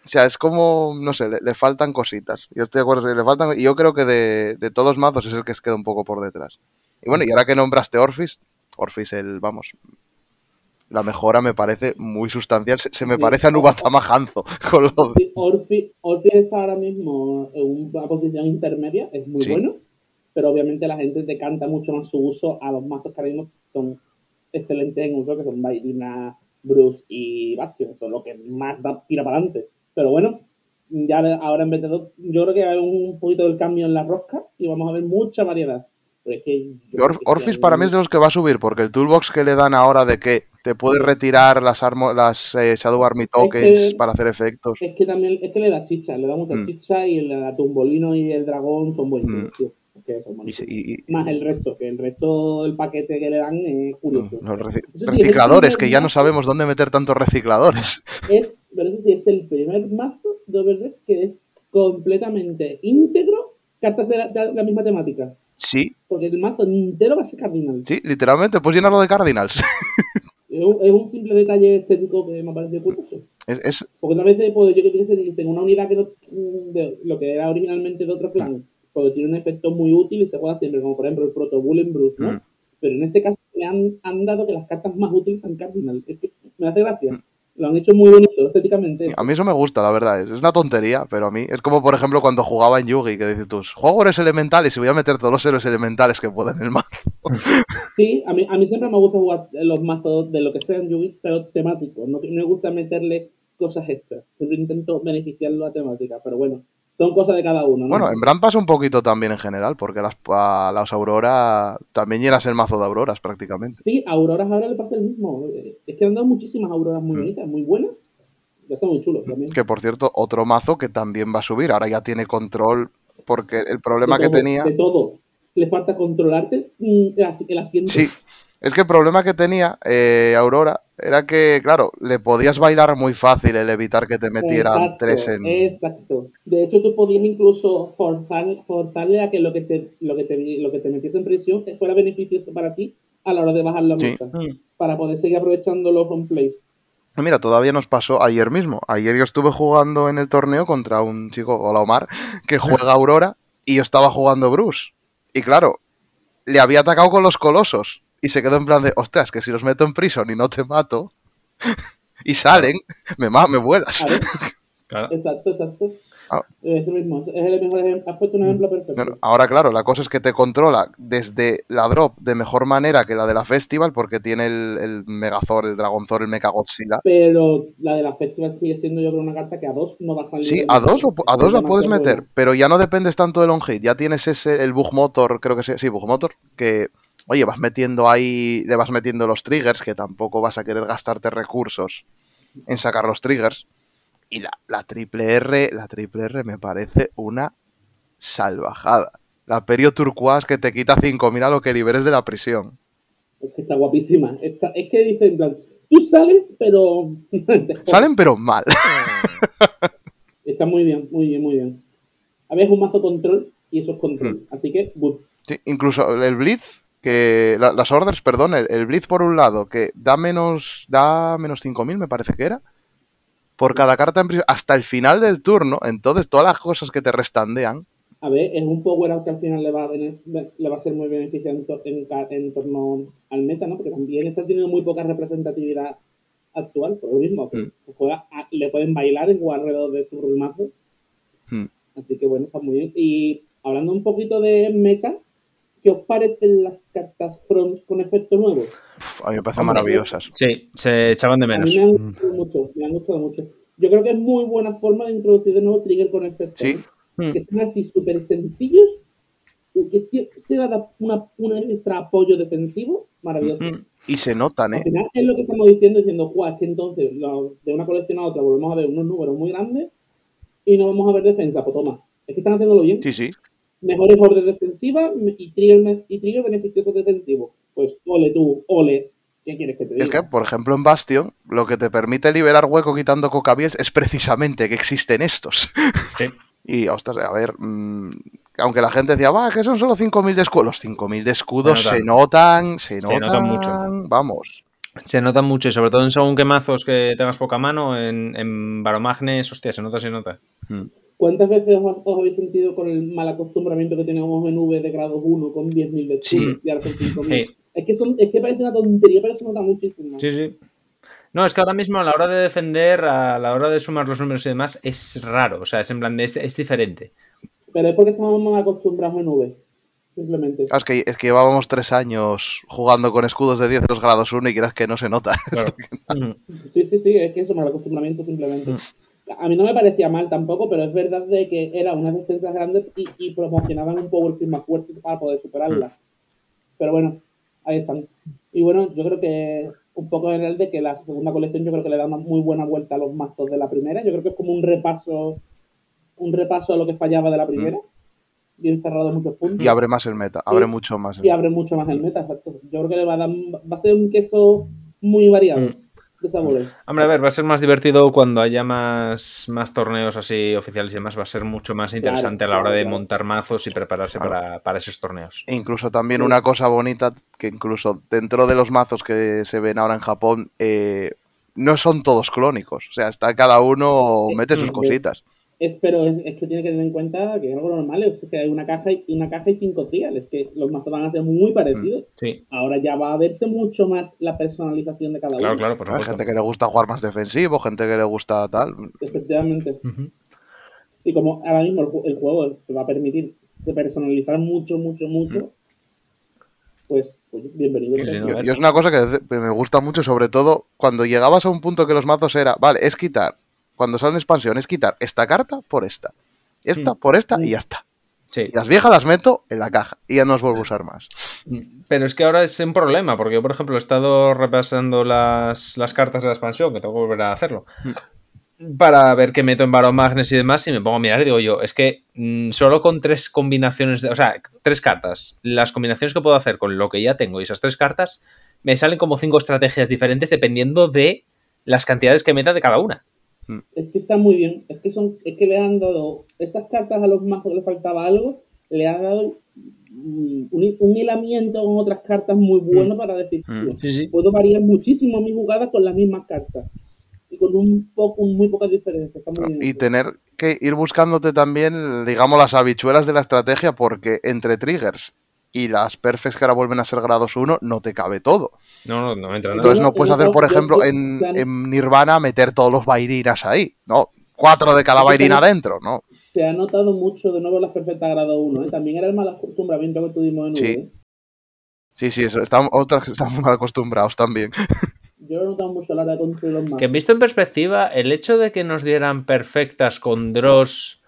O sea, es como, no sé, le, faltan cositas. Yo estoy de acuerdo, le faltan. Y yo creo que de, de, todos los mazos es el que se queda un poco por detrás. Y bueno, y ahora que nombraste Orphis, Orphis, el, vamos, la mejora me parece muy sustancial. Se, me parece a Nubatama Hanzo. *laughs* Con Orphis, está ahora mismo en una posición intermedia, es muy bueno, pero obviamente la gente decanta mucho más su uso a los mazos que ahora mismo son excelentes en uso, que son Vairina, Bruce y Bastion, son lo que más da tira para adelante. Pero bueno, ya ahora en vez de dos, yo creo que hay un poquito del cambio en la rosca y vamos a ver mucha variedad. Orphis para mí es de los que va a subir, porque el toolbox que le dan ahora de que te puedes retirar las, las eh, Shadow Army tokens para hacer efectos. Es que también es que le da chicha, le da mucha mm. chicha y el Tumbolino y el dragón son buenos, mm. Más el resto, que el resto del paquete que le dan es curioso. Los recicladores, que ya no sabemos dónde meter tantos recicladores. *laughs* Es, pero eso sí, es el primer mazo de Overdress que es completamente íntegro cartas de la misma temática. Sí. Porque el mazo entero va a ser Cardinals. Sí, literalmente, puedes llenarlo de Cardinals. *laughs* es, un, simple detalle estético que me parece curioso. Es, Porque una vez pues, yo que tengo una unidad que no, de, lo que era originalmente de otro plan, porque tiene un efecto muy útil y se juega siempre, como por ejemplo el Proto Bullet Bruce, ¿no? Mm. Pero en este caso me han, han, dado que las cartas más útiles son Cardinals. Es que me hace gracia. Mm. Lo han hecho muy bonito estéticamente. A mí eso me gusta, la verdad. Es una tontería, pero a mí es como, por ejemplo, cuando jugaba en Yugi, que dices tú, juego héroes elementales y voy a meter todos los héroes elementales que pueda en el mazo. *laughs* Sí, a mí, a mí siempre me gusta jugar los mazos de lo que sea en Yugi, pero temáticos. No, no me gusta meterle cosas extras. Siempre intento beneficiarlo a temática, pero bueno, son cosas de cada uno. Bueno, en Bran pasa un poquito también en general, porque las, a las Aurora también llenas el mazo de Auroras prácticamente. Sí, Auroras ahora le pasa el mismo. Es que han dado muchísimas Auroras muy mm. bonitas, muy buenas. Está muy chulo también. Que por cierto, otro mazo que también va a subir. Ahora ya tiene control, porque el problema que tenía. De todo. Le falta controlarte mm, el asiento. Sí, es que el problema que tenía eh, Aurora era que, claro, le podías bailar muy fácil el evitar que te metieran tres en. Exacto. De hecho, tú podías incluso forzar, forzarle a que lo que te, lo que te, lo que te metiese en prisión fuera beneficioso para ti a la hora de bajar la mesa. Mm. Para poder seguir aprovechando los home plays. Mira, todavía nos pasó ayer mismo. Ayer yo estuve jugando en el torneo contra un chico, hola Omar, que juega Aurora y yo estaba jugando Bruce. Y claro, le había atacado con los colosos y se quedó en plan de, ostras, que si los meto en prison y no te mato, *laughs* y salen, me, me vuelas. *laughs* Exacto, exacto. Ah. Eso mismo, es el mejor ejemplo. Has puesto un ejemplo perfecto. ahora, claro, la cosa es que te controla desde la drop de mejor manera que la de la Festival, porque tiene el, el Megazor, el Dragonzor, el Mecha Godzilla. Pero la de la Festival sigue siendo, yo creo, una carta que a dos no va a salir. Sí, a dos, a dos la puedes meter, pero ya no dependes tanto del on-hit. Ya tienes ese, el Bug Motor, creo que sí, sí, Bug Motor, que oye, vas metiendo ahí, le vas metiendo los triggers, que tampoco vas a querer gastarte recursos en sacar los triggers. Y la, la triple R, la triple R me parece una salvajada. La Perio Turquoise que te quita 5.000 a lo que liberes de la prisión. Es que está guapísima. es que dicen, tú sales, pero... *laughs* Salen, pero mal. *laughs* está muy bien, muy bien, muy bien. A ver, es un mazo control y eso es control. Mm. Así que, Sí, incluso el Blitz que las orders, perdón, el, Blitz por un lado, que da menos, da menos 5.000 me parece que era, por cada carta en hasta el final del turno, entonces todas las cosas que te restandean. A ver, es un power out que al final le va a, le va a ser muy beneficiante en, torno al meta, ¿no? Porque también está teniendo muy poca representatividad actual, por lo mismo, que mm. le pueden bailar en alrededor de su mazo. Mm. Así que bueno, está muy bien. Y hablando un poquito de meta, ¿Qué os parecen las cartas Front con efecto nuevo? a mí me parecen maravillosas. Sí, se echaban de menos. A mí me han gustado mucho, me han gustado mucho. Yo creo que es muy buena forma de introducir de nuevo trigger con efecto. Sí. Que sean así súper sencillos, que se va a dar un extra apoyo defensivo, maravilloso. Y se notan, ¿eh? Al final es lo que estamos diciendo, diciendo, Juan, es que entonces de una colección a otra volvemos a ver unos números muy grandes y no vamos a ver defensa, pues toma. Es que están haciéndolo bien. Sí, sí mejores orden defensiva y trigger, y trigger beneficioso defensivo. Pues ole tú, ole, ¿Qué quieres que te diga? Es que, por ejemplo, en Bastion, lo que te permite liberar hueco quitando cocabiels es precisamente que existen estos. *laughs* Sí. Y, ostras, a ver, mm, aunque la gente decía, va, que son solo 5.000 de escudos, los 5.000 de escudos Se se notan, se notan, notan mucho. Vamos. Se nota mucho y sobre todo en según qué mazos que tengas poca mano, en, en Baromagnes, hostia, se nota, se nota. ¿Cuántas veces os, os habéis sentido con el mal acostumbramiento que teníamos en V de grado 1 con 10.000 de Sí. escudo y ahora con 5.000? Sí. Es, que son, es que parece una tontería, pero se nota muchísimo. Sí, sí. No, es que ahora mismo a la hora de defender, a la hora de sumar los números y demás, es raro. O sea, es en plan de, es, es diferente. Pero es porque estamos más acostumbrados en V. Simplemente. Claro, Es que, es que llevábamos tres años jugando con escudos de 10 de los grados 1 y quieras que no se nota. Claro. *laughs* Sí, sí, sí, es que eso, mal acostumbramiento simplemente. Mm. A mí no me parecía mal tampoco, pero es verdad de que eran unas defensas grandes y, y promocionaban un power flip más fuerte para poder superarlas. Pero bueno, ahí están. Y bueno, yo creo que un poco en el de que la segunda colección yo creo que le da una muy buena vuelta a los mazos de la primera. Yo creo que es como un repaso, un repaso a lo que fallaba de la primera. Bien cerrado de muchos puntos. Y abre más el meta, abre mucho más el y abre mucho más el meta, exacto. Yo creo que le va a dar, va a ser un queso muy variado Mm. De. Hombre, a ver, va a ser más divertido cuando haya más, más torneos así oficiales y demás. Va a ser mucho más interesante a la hora claro, de claro. montar mazos y prepararse Claro. para, para esos torneos. E incluso también una cosa bonita, que incluso dentro de los mazos que se ven ahora en Japón, eh, no son todos clónicos. O sea, está cada uno mete sus cositas. Es, pero es, es que tiene que tener en cuenta que es algo normal, es que hay una caja y una caja y cinco trials, que los mazos van a ser muy parecidos. Sí, Ahora ya va a verse mucho más la personalización de cada claro, uno. claro, por Hay supuesto. gente que le gusta jugar más defensivo, gente que le gusta tal. Efectivamente. Y como ahora mismo el, ju- el juego te va a permitir personalizar mucho, mucho, mucho, pues, pues bienvenido. Yo, yo es una cosa que que me gusta mucho, sobre todo cuando llegabas a un punto que los mazos era, vale, es quitar, cuando salen expansión, es quitar esta carta por esta, esta Mm. por esta Mm. y ya está. Sí. Y las viejas las meto en la caja y ya no os vuelvo a usar más. Pero es que ahora es un problema, porque yo, por ejemplo, he estado repasando las, las cartas de la expansión, que tengo que volver a hacerlo, para ver qué meto en Baromagnes y demás, y me pongo a mirar y digo yo, es que mm, solo con tres combinaciones, de, o sea, tres cartas, las combinaciones que puedo hacer con lo que ya tengo y esas tres cartas, me salen como cinco estrategias diferentes dependiendo de las cantidades que meta de cada una. Es que está muy bien. Es que son, es que le han dado esas cartas a los mazos que le faltaba algo, le han dado mm, un, un hilamiento con otras cartas muy bueno para decir, Mm. tío, Sí, sí. puedo variar muchísimo mis jugadas con las mismas cartas. Y con un poco, muy pocas diferencias. Está muy bien. Y tener que ir buscándote también, digamos, las habichuelas de la estrategia, porque entre triggers y las perfects que ahora vuelven a ser grados 1, no te cabe todo. No, no, no me entra nada. Entonces no puedes hacer, por ejemplo, en, Nirvana meter todos los Bairinas ahí, ¿no? Cuatro de cada Bairina adentro, ¿no? Se ha notado mucho de nuevo las perfectas grado 1. ¿eh? También era el mal acostumbramiento que tuvimos en Sí. V. ¿eh? Sí, sí, eso. Estamos, otras que estamos mal acostumbrados también. *laughs* Yo lo he notado mucho la hora de construir los Que visto en perspectiva, el hecho de que nos dieran perfectas con Dross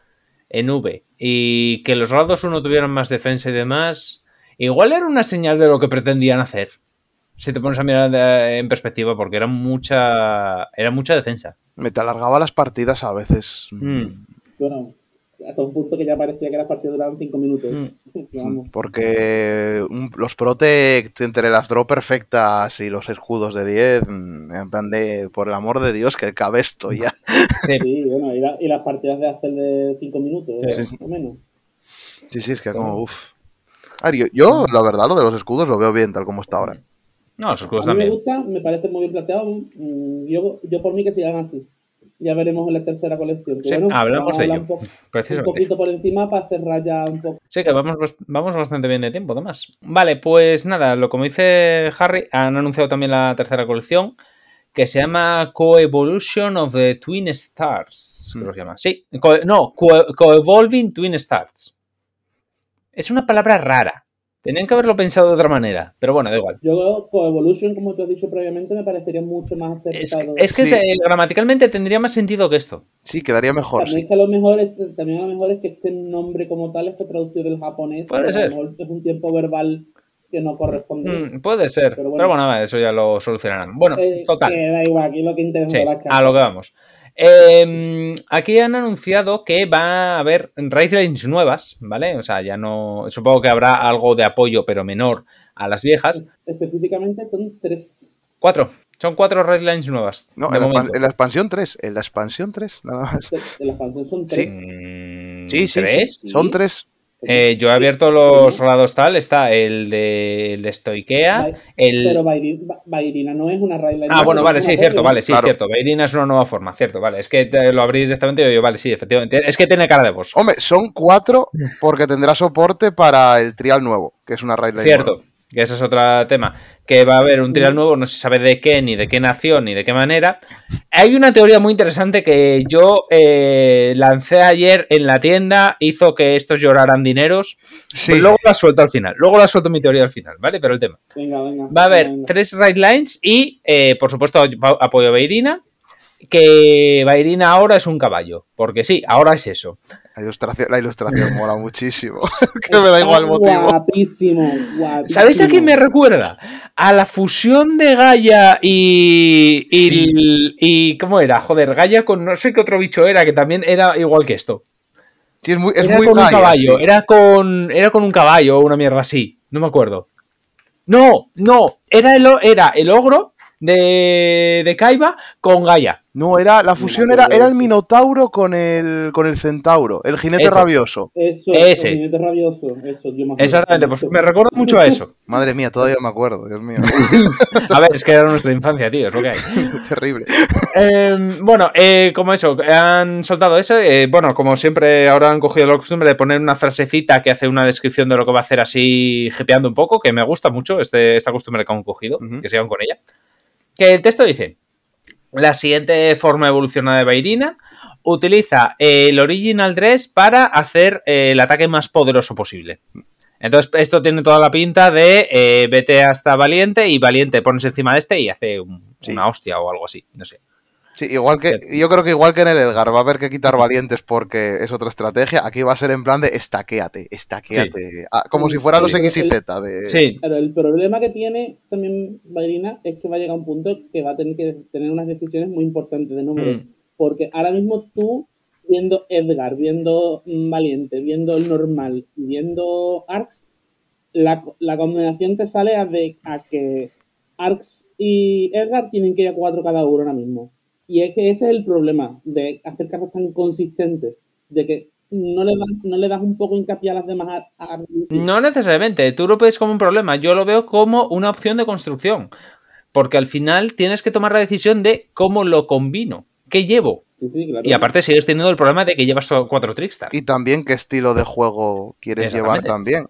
en V y que los grados 1 tuvieran más defensa y demás, igual era una señal de lo que pretendían hacer. Si te pones a mirar de- en perspectiva, porque era mucha, era mucha defensa. Me te alargaba las partidas a veces. Mm. Bueno, hasta un punto que ya parecía que las partidas duraban 5 minutos. *laughs* Vamos. Porque un- los Protect entre las draw perfectas y los escudos de 10, mm, en plan de, por el amor de Dios, que cabe esto ya. *laughs* Sí, bueno, y, la- y las partidas de hacer de 5 minutos, Sí, ¿eh? sí. más o menos. Sí, sí, es que como, uff. A ver, yo, yo, la verdad, lo de los escudos lo veo bien, tal como está ahora. No, los escudos A mí me también. gusta, me parece muy bien planteado. mm, Yo, yo por mí que sigan así. Ya veremos en la tercera colección. Sí, bueno, hablamos de ello, Un, un poquito por encima para cerrar ya un poco. Sí, que vamos, vamos bastante bien de tiempo, además. Vale, pues nada, lo como dice Harry, han anunciado también la tercera colección que se llama Coevolution of the Twin Stars. Creo que se llama. Sí, co- no, Co- Coevolving Twin Stars. Es una palabra rara. Tenían que haberlo pensado de otra manera, pero bueno, da igual. Yo, Coevolution, como te has dicho previamente, me parecería mucho más Es, acertado. es que Sí. eh, gramaticalmente tendría más sentido que esto. Sí, quedaría mejor. También sí. es que a lo mejor es, también a lo mejor es que este nombre como tal esté traducido del japonés. Puede a ser. lo mejor es un tiempo verbal que no corresponde. Mm, puede ser, Pero pero bueno. bueno, eso ya lo solucionarán. Bueno, Eh, total. que da igual, aquí lo que interesa Sí, es la a lo que vamos. Eh, aquí han anunciado que va a haber raidlines nuevas, ¿vale? O sea, ya no. Supongo que habrá algo de apoyo, pero menor a las viejas. Específicamente son tres. Cuatro. Son cuatro Red Lines nuevas. No, en la, en expansión 3. En la expansión 3, nada más. De la expansión son tres. Mm, Sí, sí, ¿Tres? sí. Son tres. Eh, yo he abierto los lados tal, está el de, el de Stoikea, el... Pero Bairi- Ba- Bairina no es una Raidline. Ah, bueno, es vale, sí, cierto, vale, sí, Claro. cierto. Beirina es una nueva forma, cierto, vale. Es que te lo abrí directamente y yo, vale, sí, efectivamente. Es que tiene cara de boss. Hombre, son cuatro porque tendrá soporte para el trial nuevo, que es una raid line Cierto, que ese es otro tema. Que va a haber un trial nuevo, no se sabe de qué, ni de qué nación, ni de qué manera. Hay una teoría muy interesante que yo eh, lancé ayer en la tienda, hizo que estos lloraran dineros. Sí. Pues luego la suelto al final, luego la suelto mi teoría al final, ¿vale? Pero el tema. Venga, venga. Va a haber venga. tres right lines y, eh, por supuesto, ap- apoyo a Beirina. Que Beirina ahora es un caballo. Porque sí, ahora es eso. La ilustración, la ilustración *laughs* mola muchísimo. *laughs* que me da igual el motivo. Guapísimo, guapísimo. ¿Sabéis a quién me recuerda? A la fusión de Gaia y. y, Sí. y- ¿Cómo era? Joder, Gaia con no sé qué otro bicho era, que también era igual que esto. Sí, es muy, es era muy con un caballo, sí. era con. Era con un caballo o una mierda así. No me acuerdo. No, no, era el, era el ogro de, de Kaiba con Gaia. No, era, la fusión era, era el minotauro con el, con el centauro, el jinete Eso. rabioso. Eso, Ese. el jinete rabioso. Eso, yo me acuerdo. Exactamente, pues me recuerda *laughs* mucho a eso. Madre mía, todavía me acuerdo, Dios mío. *laughs* A ver, es que era nuestra infancia, tío, es lo que hay. *laughs* Terrible. Eh, bueno, eh, como eso, han soltado eso. eh, bueno, como siempre, ahora han cogido la costumbre de poner una frasecita que hace una descripción de lo que va a hacer así, jepeando un poco, que me gusta mucho este, esta costumbre que han cogido, Ujú. que sigan con ella. Que el texto dice: La siguiente forma evolucionada de Bairina utiliza el Original Dress para hacer eh, el ataque más poderoso posible. Entonces, esto tiene toda la pinta de eh, vete hasta Valiente y Valiente pones encima de este y hace un- Sí. una hostia o algo así. No sé. Sí, igual que, yo creo que igual que en el Elgar va a haber que quitar valientes porque es otra estrategia. Aquí va a ser en plan de estaqueate, estaqueate. Ah, como si fueran los. X y Z. De... Sí, Pero el problema que tiene también Bairina es que va a llegar un punto que va a tener que tener unas decisiones muy importantes de número. Mm. Porque ahora mismo tú, viendo Edgar, viendo mm, Valiente, viendo el normal, y viendo Arx, la, la combinación te sale a, de, a que Arx y Edgar tienen que ir a cuatro cada uno ahora mismo. Y es que ese es el problema de hacer cartas tan consistentes, de que no le das, no le das un poco hincapié a las demás. a- a- no necesariamente. Tú lo ves como un problema. Yo lo veo como una opción de construcción. Porque al final tienes que tomar la decisión de cómo lo combino. ¿Qué llevo? Sí, sí, claro. Y aparte sigues teniendo el problema de que llevas solo cuatro Trickstar. Y también qué estilo de juego quieres llevar también.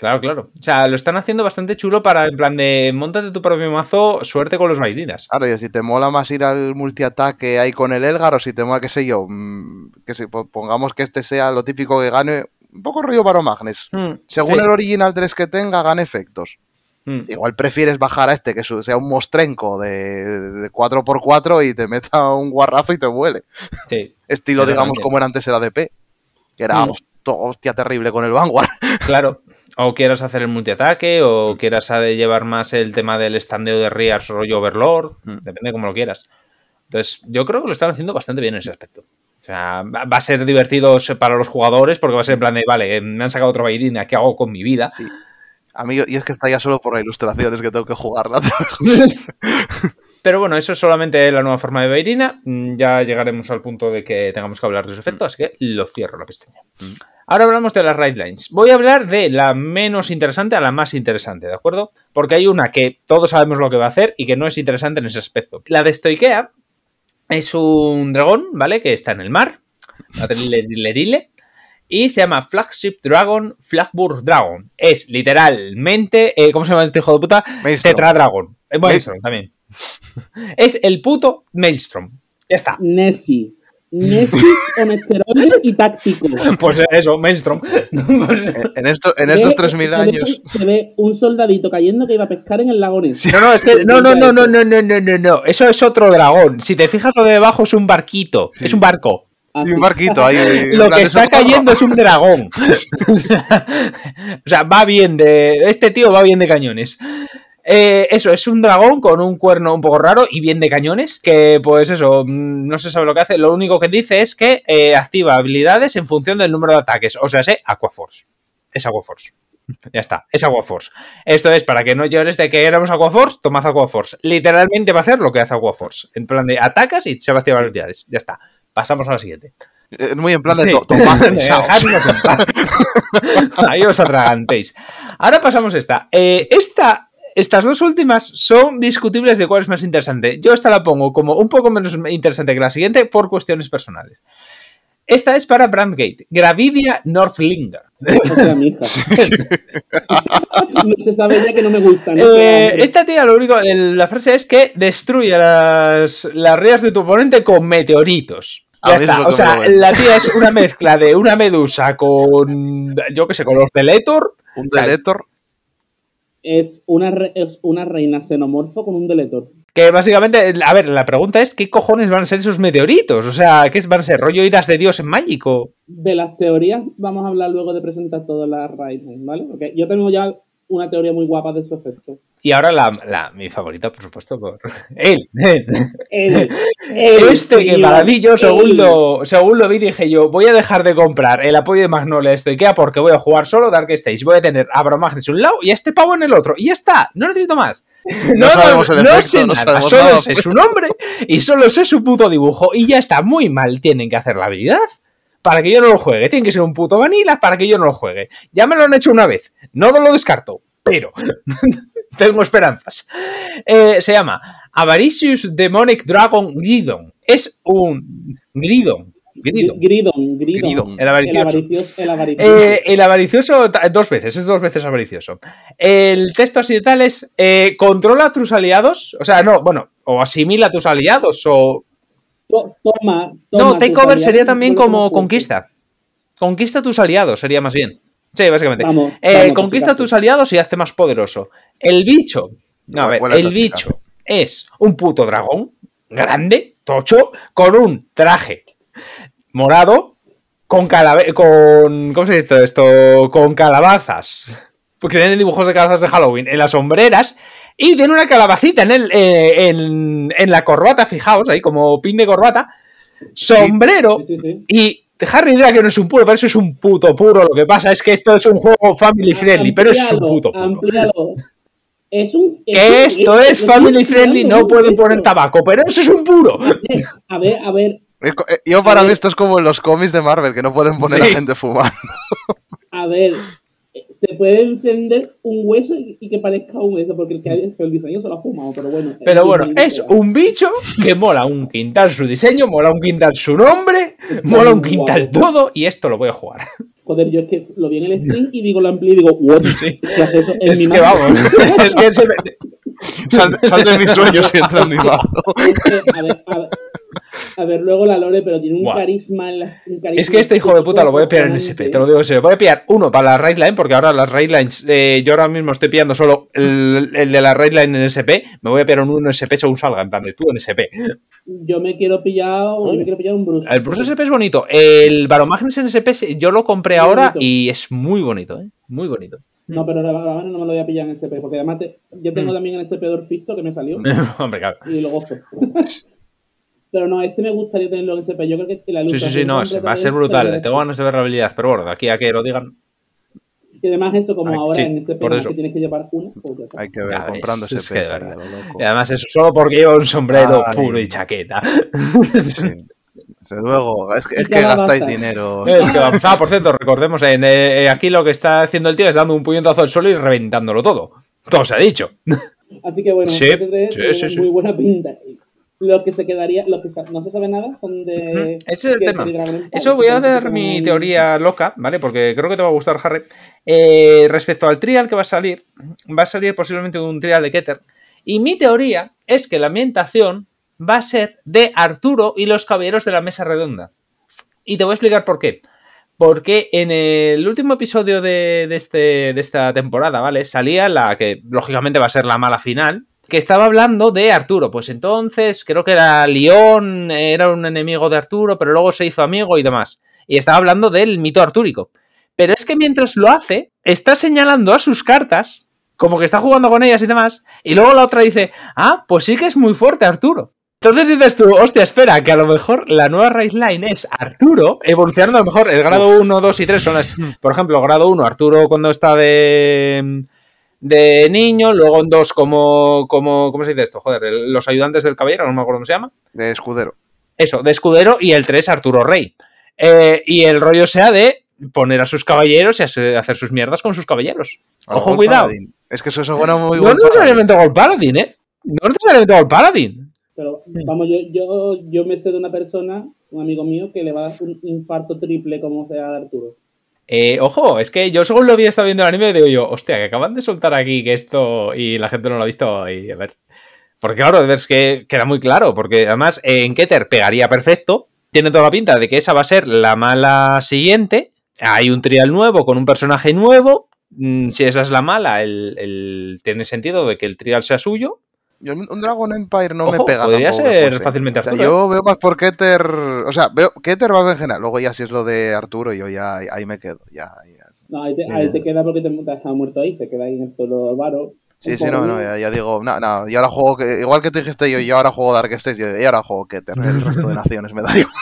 Claro, claro. O sea, lo están haciendo bastante chulo para, en plan de, montate tu propio mazo, suerte con los bailinas. Claro, y si te mola más ir al multiataque ahí con el Elgar o si te mola, qué sé yo, mm, que po- pongamos que este sea lo típico que gane, un poco rollo Magnes. Mm, Según sí. el original 3 que tenga, gane efectos. Mm. Igual prefieres bajar a este, que sea un mostrenco de, de 4x4 y te meta un guarrazo y te vuele. Sí, *laughs* Estilo, digamos, como era antes el ADP. Que era Mm. hostia terrible con el Vanguard. claro. O quieras hacer el multiataque, o quieras eh, llevar más el tema del estandeo de Riars rollo Overlord. Mm. Depende como lo quieras. Entonces, yo creo que lo están haciendo bastante bien en ese aspecto. O sea, va a ser divertido para los jugadores porque va a ser en plan de, vale, eh, me han sacado otro bailina, ¿qué hago con mi vida? A mí, y es que está ya solo por la ilustración, es que tengo que jugarla. *laughs* *laughs* Pero bueno, eso es solamente la nueva forma de Bairina. Mm, Ya llegaremos al punto de que tengamos que hablar de su efecto, así que lo cierro la pestaña. Ahora hablamos de las right lines. Voy a hablar de la menos interesante a la más interesante, ¿de acuerdo? Porque hay una que todos sabemos lo que va a hacer y que no es interesante en ese aspecto. La de Stoikea es un dragón, ¿vale? Que está en el mar. Lerile. Y se llama Flagship Dragon Flagbur Dragon. Es literalmente. eh, ¿Cómo se llama este hijo de puta? Maelstrom. Tetra Dragon. Eh, Maelstrom también. *laughs* es el puto Maelstrom. Ya está. Nessie. Nessie *laughs* con esteroides y táctico. Pues eso, Maelstrom. Pues- En, esto- en estos se 3.000 ve- años. Se ve un soldadito cayendo que iba a pescar en el lago Ness. No, no, es que, no, no, no, no, no, no, no, no, no. Eso es otro dragón. Si te fijas, lo de debajo es un barquito. Sí. Es un barco. Sí, un barquito ahí. *laughs* Lo que está socorro. cayendo es un dragón. *laughs* o sea, va bien de. Este tío va bien de cañones. Eh, eso, es un dragón con un cuerno un poco raro y bien de cañones. Que, pues eso, mm, no se sabe lo que hace. Lo único que dice es que eh, activa habilidades en función del número de ataques. O sea, es Aquaforce. Es Aquaforce. *laughs* Ya está, es Aquaforce. Esto es para que no llores de que éramos Aquaforce, tomad Aquaforce. Literalmente va a hacer lo que hace Aquaforce. En plan de atacas y se va a activar habilidades. Ya está. Pasamos a la siguiente. Es muy en plan de Sí. *laughs* paz. *laughs* Ahí os atragantéis. Ahora pasamos esta. Eh, esta. Estas dos últimas son discutibles de cuál es más interesante. Yo esta la pongo como un poco menos interesante que la siguiente por cuestiones personales. Esta es para Brandgate. Gravidia Northlinger. *laughs* No se sabe ya que no me gusta. ¿no? Eh, esta tía, lo único, el- la frase es que destruye las, las rías de tu oponente con meteoritos. Ya está. O sea, la tía es una mezcla de una medusa con, yo qué sé, con los Deletor. Un sea, deletor. Es una, re- es una reina xenomorfo con un deletor. Que básicamente, a ver, la pregunta es: ¿qué cojones van a ser esos meteoritos? O sea, ¿qué van a ser? ¿Rollo iras de Dios en mágico? De las teorías vamos a hablar luego de presentar todas las raíces, ¿vale? Porque yo tengo ya una teoría muy guapa de su efecto. Y ahora la, la- mi favorita, por supuesto, por él. él. El- el *laughs* Este que señor, para mí, yo según lo, según lo vi, dije yo, voy a dejar de comprar el apoyo de Magnolia esto Ikea porque voy a jugar solo Dark Stage. Voy a tener a Bromagnes un lado y a este pavo en el otro. Y ya está, no necesito más. No, sabemos el no efecto, sé no nada, sabemos solo nada. sé su nombre y solo sé su puto dibujo. Y ya está, muy mal tienen que hacer la habilidad para que yo no lo juegue. Tiene que ser un puto vanilla para que yo no lo juegue. Ya me lo han hecho una vez, no lo descarto, pero *laughs* tengo esperanzas. Eh, se llama Avaricious Demonic Dragon Gridon. Es un Gridon. Gridon. Gridon, Gridon. Gridon. El El avaricioso. avaricioso. El avaricioso. Eh, el avaricioso, dos veces, es dos veces avaricioso. El texto así de tal es, eh, controla a tus aliados, o sea, no, bueno, o asimila a tus aliados, o... To- toma, No, toma tus takeover sería también como conquista. Conquista a tus aliados, sería más bien. Sí, básicamente. Vamos, Eh, vamos, conquista tus aliados y hazte más poderoso. El bicho, no, a ver, el bicho es un puto dragón, grande, tocho, con un traje morado, con calabe con ¿cómo se dice esto? Con calabazas. Porque tienen dibujos de calabazas de Halloween en las sombreras y tiene una calabacita en, el, eh, en, en la corbata, fijaos, ahí como pin de corbata, sombrero Sí, sí, sí. y Harry dirá que no es un puro, pero eso es un puto puro. Lo que pasa es que esto es un juego family friendly, pero eso es un puto puro. amplíalo. Es un. es Que un- esto es family friendly, no pueden poner tabaco, pero eso es un puro. A ver, a ver, eh, Yo para mí esto es como en los cómics de Marvel, que no pueden poner Sí. a gente fumando. a ver. Te puede encender un hueso y que parezca un hueso, porque el, que hay- el diseño se lo ha fumado, pero bueno. Pero bueno, es un bicho que mola un quintal su diseño, mola un quintal su nombre, Está mola un quintal guapo. todo y esto lo voy a jugar. Joder, yo es que lo vi en el stream y digo, lo amplié y digo, what? ¿Qué hace eso en Es mi que mano? vamos, *laughs* es que se me- Sal, sal de mis sueños y entra en mi *laughs* mano. Es que, a ver, a ver, a ver, luego la Lore, pero tiene un Buah. carisma un carisma Es que este hijo de puta lo voy a pillar en SP, te lo digo en serio. Voy a pillar uno para la raid line, porque ahora las raid lines, eh, yo ahora mismo estoy pillando solo el, el de la raid line en SP. Me voy a pillar un uno en SP según salga, en plan de tú en SP. Yo me quiero pillar, yo me quiero pillar un Bruce. El Bruce SP es bonito. El Baromagnes en SP yo lo compré ahora bonito. y es muy bonito, ¿eh? Muy bonito. No, pero la no me lo voy a pillar en SP, porque además te- yo Mm. tengo también el SP de Orfisto que me salió *laughs* Hombre, claro. y lo gozo. *laughs* pero no, este me gustaría tenerlo en SP. Yo creo que la Sí, lucha. sí, sí, no, va a ser brutal. Tengo ganas de ver la habilidad, pero bueno, de aquí a que lo digan. Y además, eso, como Ay, ahora sí, en eso. que tienes que llevar una, está. Hay que ver, Ya comprando es ese verdad. Y además eso solo porque lleva un sombrero Ay. puro y chaqueta. Sí. Desde luego, es que, es gastáis dinero. Es que vamos. Ah, por cierto, recordemos, en, eh, aquí lo que está haciendo el tío es dando un puñetazo al suelo y reventándolo todo. Todo se ha dicho. Así que bueno, Sí, GT3 sí, tiene sí, sí. muy buena pinta. Los que se quedaría, los que no se sabe nada son de. Ese es el tema. Eso voy a dar mi teoría loca, ¿vale? Porque creo que te va a gustar, Harry. Eh, respecto al trial que va a salir, va a salir posiblemente un trial de Keter. Y mi teoría es que la ambientación va a ser de Arturo y los caballeros de la mesa redonda. Y te voy a explicar por qué. Porque en el último episodio de, de este, de esta temporada, ¿vale? Salía la que lógicamente va a ser la mala final, que estaba hablando de Arturo. Pues entonces creo que era León, era un enemigo de Arturo, pero luego se hizo amigo y demás. Y estaba hablando del mito artúrico. Pero es que mientras lo hace, está señalando a sus cartas, como que está jugando con ellas y demás, y luego la otra dice, ah, pues sí que es muy fuerte Arturo. Entonces dices tú, hostia, espera, que a lo mejor la nueva race es Arturo, evolucionando a lo mejor el grado 1, 2 y 3 son las, por ejemplo, grado 1, Arturo cuando está de, de niño, luego en 2 como, como, ¿cómo se dice esto? Joder, el- los ayudantes del caballero, no me acuerdo cómo se llama. De escudero. Eso, de escudero y el 3 Arturo Rey. Eh, y el rollo sea de poner a sus caballeros y hacer sus mierdas con sus caballeros. A Ojo, cuidado. Paladín. Es que eso suena muy No necesariamente Gold Paladin, ¿eh? No necesariamente Gold Paladin. Pero vamos, yo, yo, yo me sé de una persona, un amigo mío, que le va a dar un infarto triple como sea a Arturo. Eh, ojo, es que yo según lo había estado viendo el anime, digo yo, hostia, que acaban de soltar aquí que esto y la gente no lo ha visto y a ver. Porque claro, es que queda muy claro, porque además eh, en Keter pegaría perfecto, tiene toda la pinta de que esa va a ser la mala siguiente, hay un trial nuevo con un personaje nuevo, mm, si esa es la mala, el, el- tiene sentido de que el trial sea suyo. Yo, un Dragon Empire no me pega podría tampoco ser fácilmente O sea, Arturo. ¿eh? yo veo más por Keter. O sea, veo Keter va bien general. Luego ya si es lo de Arturo, yo ya ahí, me quedo. Ya, ya. No, ahí te, ahí te queda porque te, te has muerto ahí, te queda ahí en el suelo varo. Sí, sí, no, no, ya, ya digo, no, no, yo ahora juego, que- igual que te dijiste yo, yo ahora juego Dark Stage y ahora juego Keter, el resto de *laughs* naciones me da igual.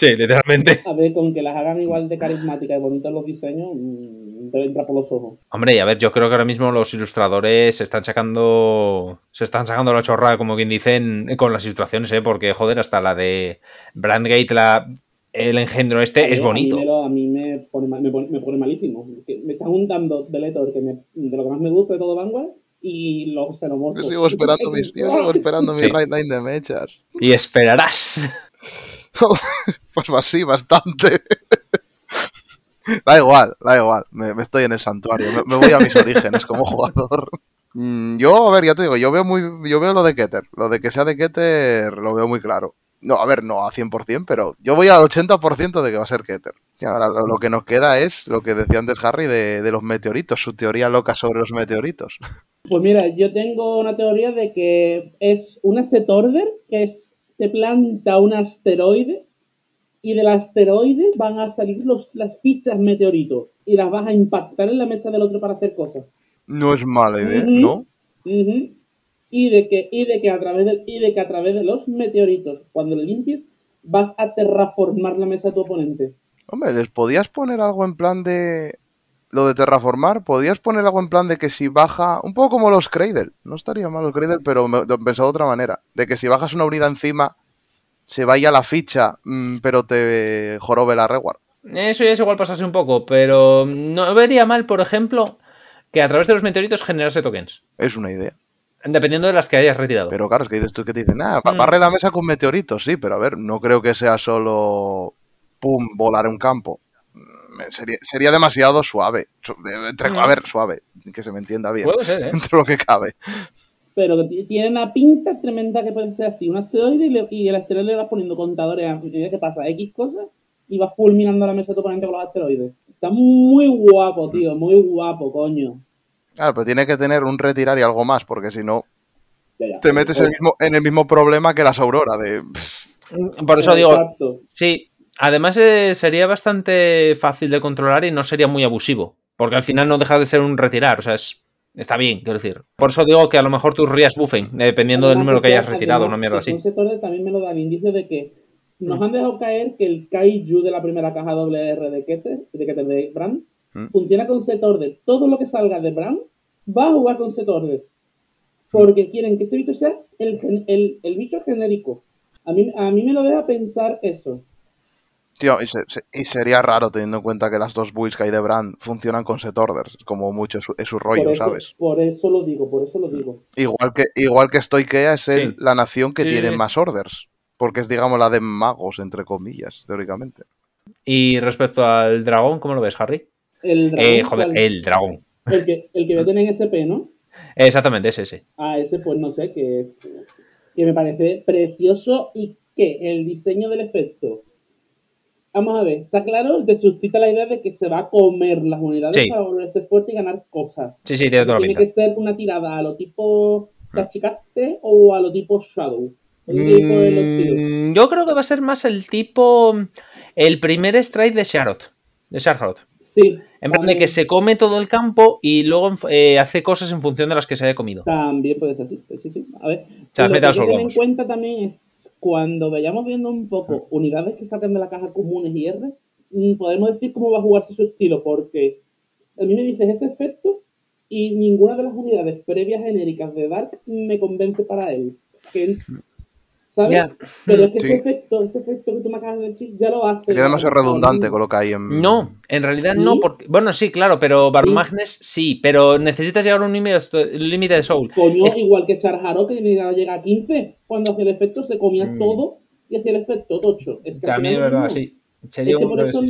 Sí, literalmente. A ver, con que las hagan igual de carismáticas y bonitos los diseños, mm, te entra por los ojos. Hombre, y a ver, yo creo que ahora mismo los ilustradores se están sacando. Se están sacando la chorra, como quien dicen, con las ilustraciones, ¿eh? Porque, joder, hasta la de Brandgate, la, el engendro este, es bonito. A mí me, lo- a mí me, pone, mal- me, pone, me pone malísimo. Que Me están juntando Veletor, que me, de lo que más me gusta de todo Vanguard, y los xenomorfos. Yo sigo esperando mis, yo sigo esperando mi Sí. right line de mechas. Y esperarás. *laughs* Pues así, bastante. *laughs* Da igual, da igual, me, estoy en el santuario, me, voy a mis orígenes como jugador. Mm, Yo, a ver, ya te digo, yo veo muy, yo veo lo de Keter, lo de que sea de Keter lo veo muy claro. No, a ver, no a 100%, pero yo voy al 80% de que va a ser Keter. Y ahora lo, que nos queda es lo que decía antes Harry de, de los meteoritos, su teoría loca sobre los meteoritos. Pues mira, yo tengo una teoría de que es una set order, que es, te planta un asteroide, y del asteroide van a salir los, las fichas meteoritos, y las vas a impactar en la mesa del otro para hacer cosas. No es mala idea. ¿no? Y de que, y de que a través de, y de que a través de los meteoritos, cuando lo limpies, vas a terraformar la mesa de tu oponente. Hombre, ¿les podías poner algo en plan de... Lo de terraformar, podías poner algo en plan de que si baja, un poco como los Cradle, no estaría mal los Cradle, pero me, pensado de otra manera, de que si bajas una unidad encima, se vaya la ficha, mm, pero te jorobe la reward. Eso ya es igual pasarse un poco, pero no vería mal, por ejemplo, que a través de los meteoritos generase tokens. Es una idea. Dependiendo de las que hayas retirado. Pero claro, es que hay de estos que te dicen, ah, Mm. barre la mesa con meteoritos, sí, pero a ver, no creo que sea solo, pum, volar un campo. Mm, Sería, sería demasiado suave. Su- eh, entre- a Mm. ver, suave, que se me entienda bien, Puede ser, ¿eh? *laughs* dentro de lo que cabe. Pero tiene una pinta tremenda que puede ser así, un asteroide y, le- y el asteroide le vas poniendo contadores a medida que pasa X cosas y vas fulminando la mesa de tu oponente con los asteroides. Está muy guapo, tío, muy guapo, coño. Claro, pero tiene que tener un retirar y algo más, porque si no, Ya, ya. te metes en el mismo, en el mismo problema que las Aurora, de... pff, Por eso digo, Exacto. sí. Además, eh, sería bastante fácil de controlar y no sería muy abusivo. Porque al final no deja de ser un retirar. O sea, es, está bien, quiero decir. Por eso digo que a lo mejor tus rías buffen, dependiendo del número que sea- hayas retirado, además una mierda así. sectores también me lo da el indicio de que nos han dejado caer que el Kaiju de la primera caja WR de Keter, de Keter de Brand, Mm. funciona con set order. Todo lo que salga de Brand va a jugar con set order. Porque quieren que ese bicho sea el, el, el bicho genérico. A mí, a mí me lo deja pensar eso. Tío, y, se- se- y sería raro teniendo en cuenta que las dos builds que hay de Brand funcionan con set orders, como mucho es su, es su rollo, por, eso, ¿sabes? por eso lo digo, por eso lo digo. Igual que, igual que Stoikea es el- Sí. la nación que Sí, tiene sí. más orders, porque es, digamos, la de magos, entre comillas, teóricamente. Y respecto al dragón, ¿cómo lo ves, Harry? El dragón, Eh, joder, ¿cuál? el dragón. el que, el que tener en *laughs* SP, ¿no? Exactamente, ese, ese. a ese, pues no sé, que, que me parece precioso y que el diseño del efecto. Vamos a ver, está claro, te suscita la idea de que se va a comer las unidades Sí. para volverse fuerte y ganar cosas. Sí, sí, tiene toda la Tiene pinta. que ser una tirada a lo tipo Tachicaste o a lo tipo Shadow. Tipo. Mm, yo creo que va a ser más el tipo. El primer strike de Sharot. De Sharot. Sí. En plan de que se come todo el campo y luego eh, hace cosas en función de las que se haya comido. También puede ser así. pues sí, sí. A ver. lo que hay que tener en cuenta también es cuando vayamos viendo un poco unidades que saquen de la caja comunes y R, mm, podemos decir cómo va a jugarse su estilo, porque a mí me dices ese efecto y ninguna de las unidades previas genéricas de Dark me convence para él. Que- ¿Sabes? Ya. Pero es que Sí. ese efecto, ese efecto que tú me acabas de decir, ya lo hace. Queda demasiado redundante con lo que hay en. No, en realidad ¿Sí? no, porque. Bueno, sí, claro, pero Sí. Baromagnes sí, pero necesitas llegar a un límite de soul. Coño, Es- igual que Charjaro, que llega a 15, cuando hacía el efecto se comía Mm. todo y hacía el efecto tocho. Es que También es lo verdad, mismo. sí. Sería Es que un- por eso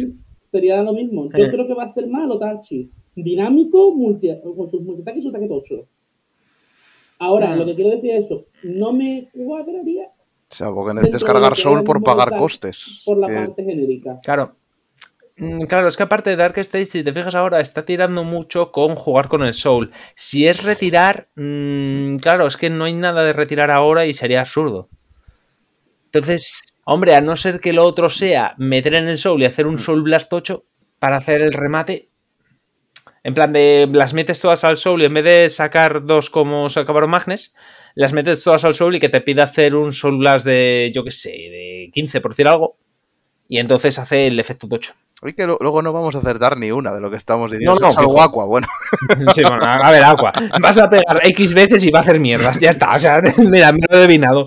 sería lo mismo. Yo Eh. creo que va a ser malo Tachi. Dinámico, multi, con sus multitaques y su ataque tocho. Ahora, Mm. lo que quiero decir es eso. No me cuadraría O sea, porque necesitas cargar Soul por pagar costes. por la Que- parte genérica. Claro. Mm, Claro, es que aparte de Dark Stage, si te fijas ahora, está tirando mucho con jugar con el Soul. Si es retirar, mm, claro, es que no hay nada de retirar ahora y sería absurdo. Entonces, hombre, a no ser que lo otro sea meter en el Soul y hacer un Soul Blast 8 para hacer el remate. En plan de las metes todas al Soul y en vez de sacar dos como sacaron Magnes, las metes todas al Soul y que te pida hacer un Soul Blast de, yo qué sé, de 15 por decir algo. Y entonces hace el efecto tocho. Oye, que luego no vamos a acertar ni una de lo que estamos diciendo. No, no, Salvo fijo. Aqua, bueno. *laughs* Sí, bueno, a a ver, Aqua. Vas a pegar X veces y va a hacer mierdas. Ya está. O sea, mira, *laughs* me lo he adivinado.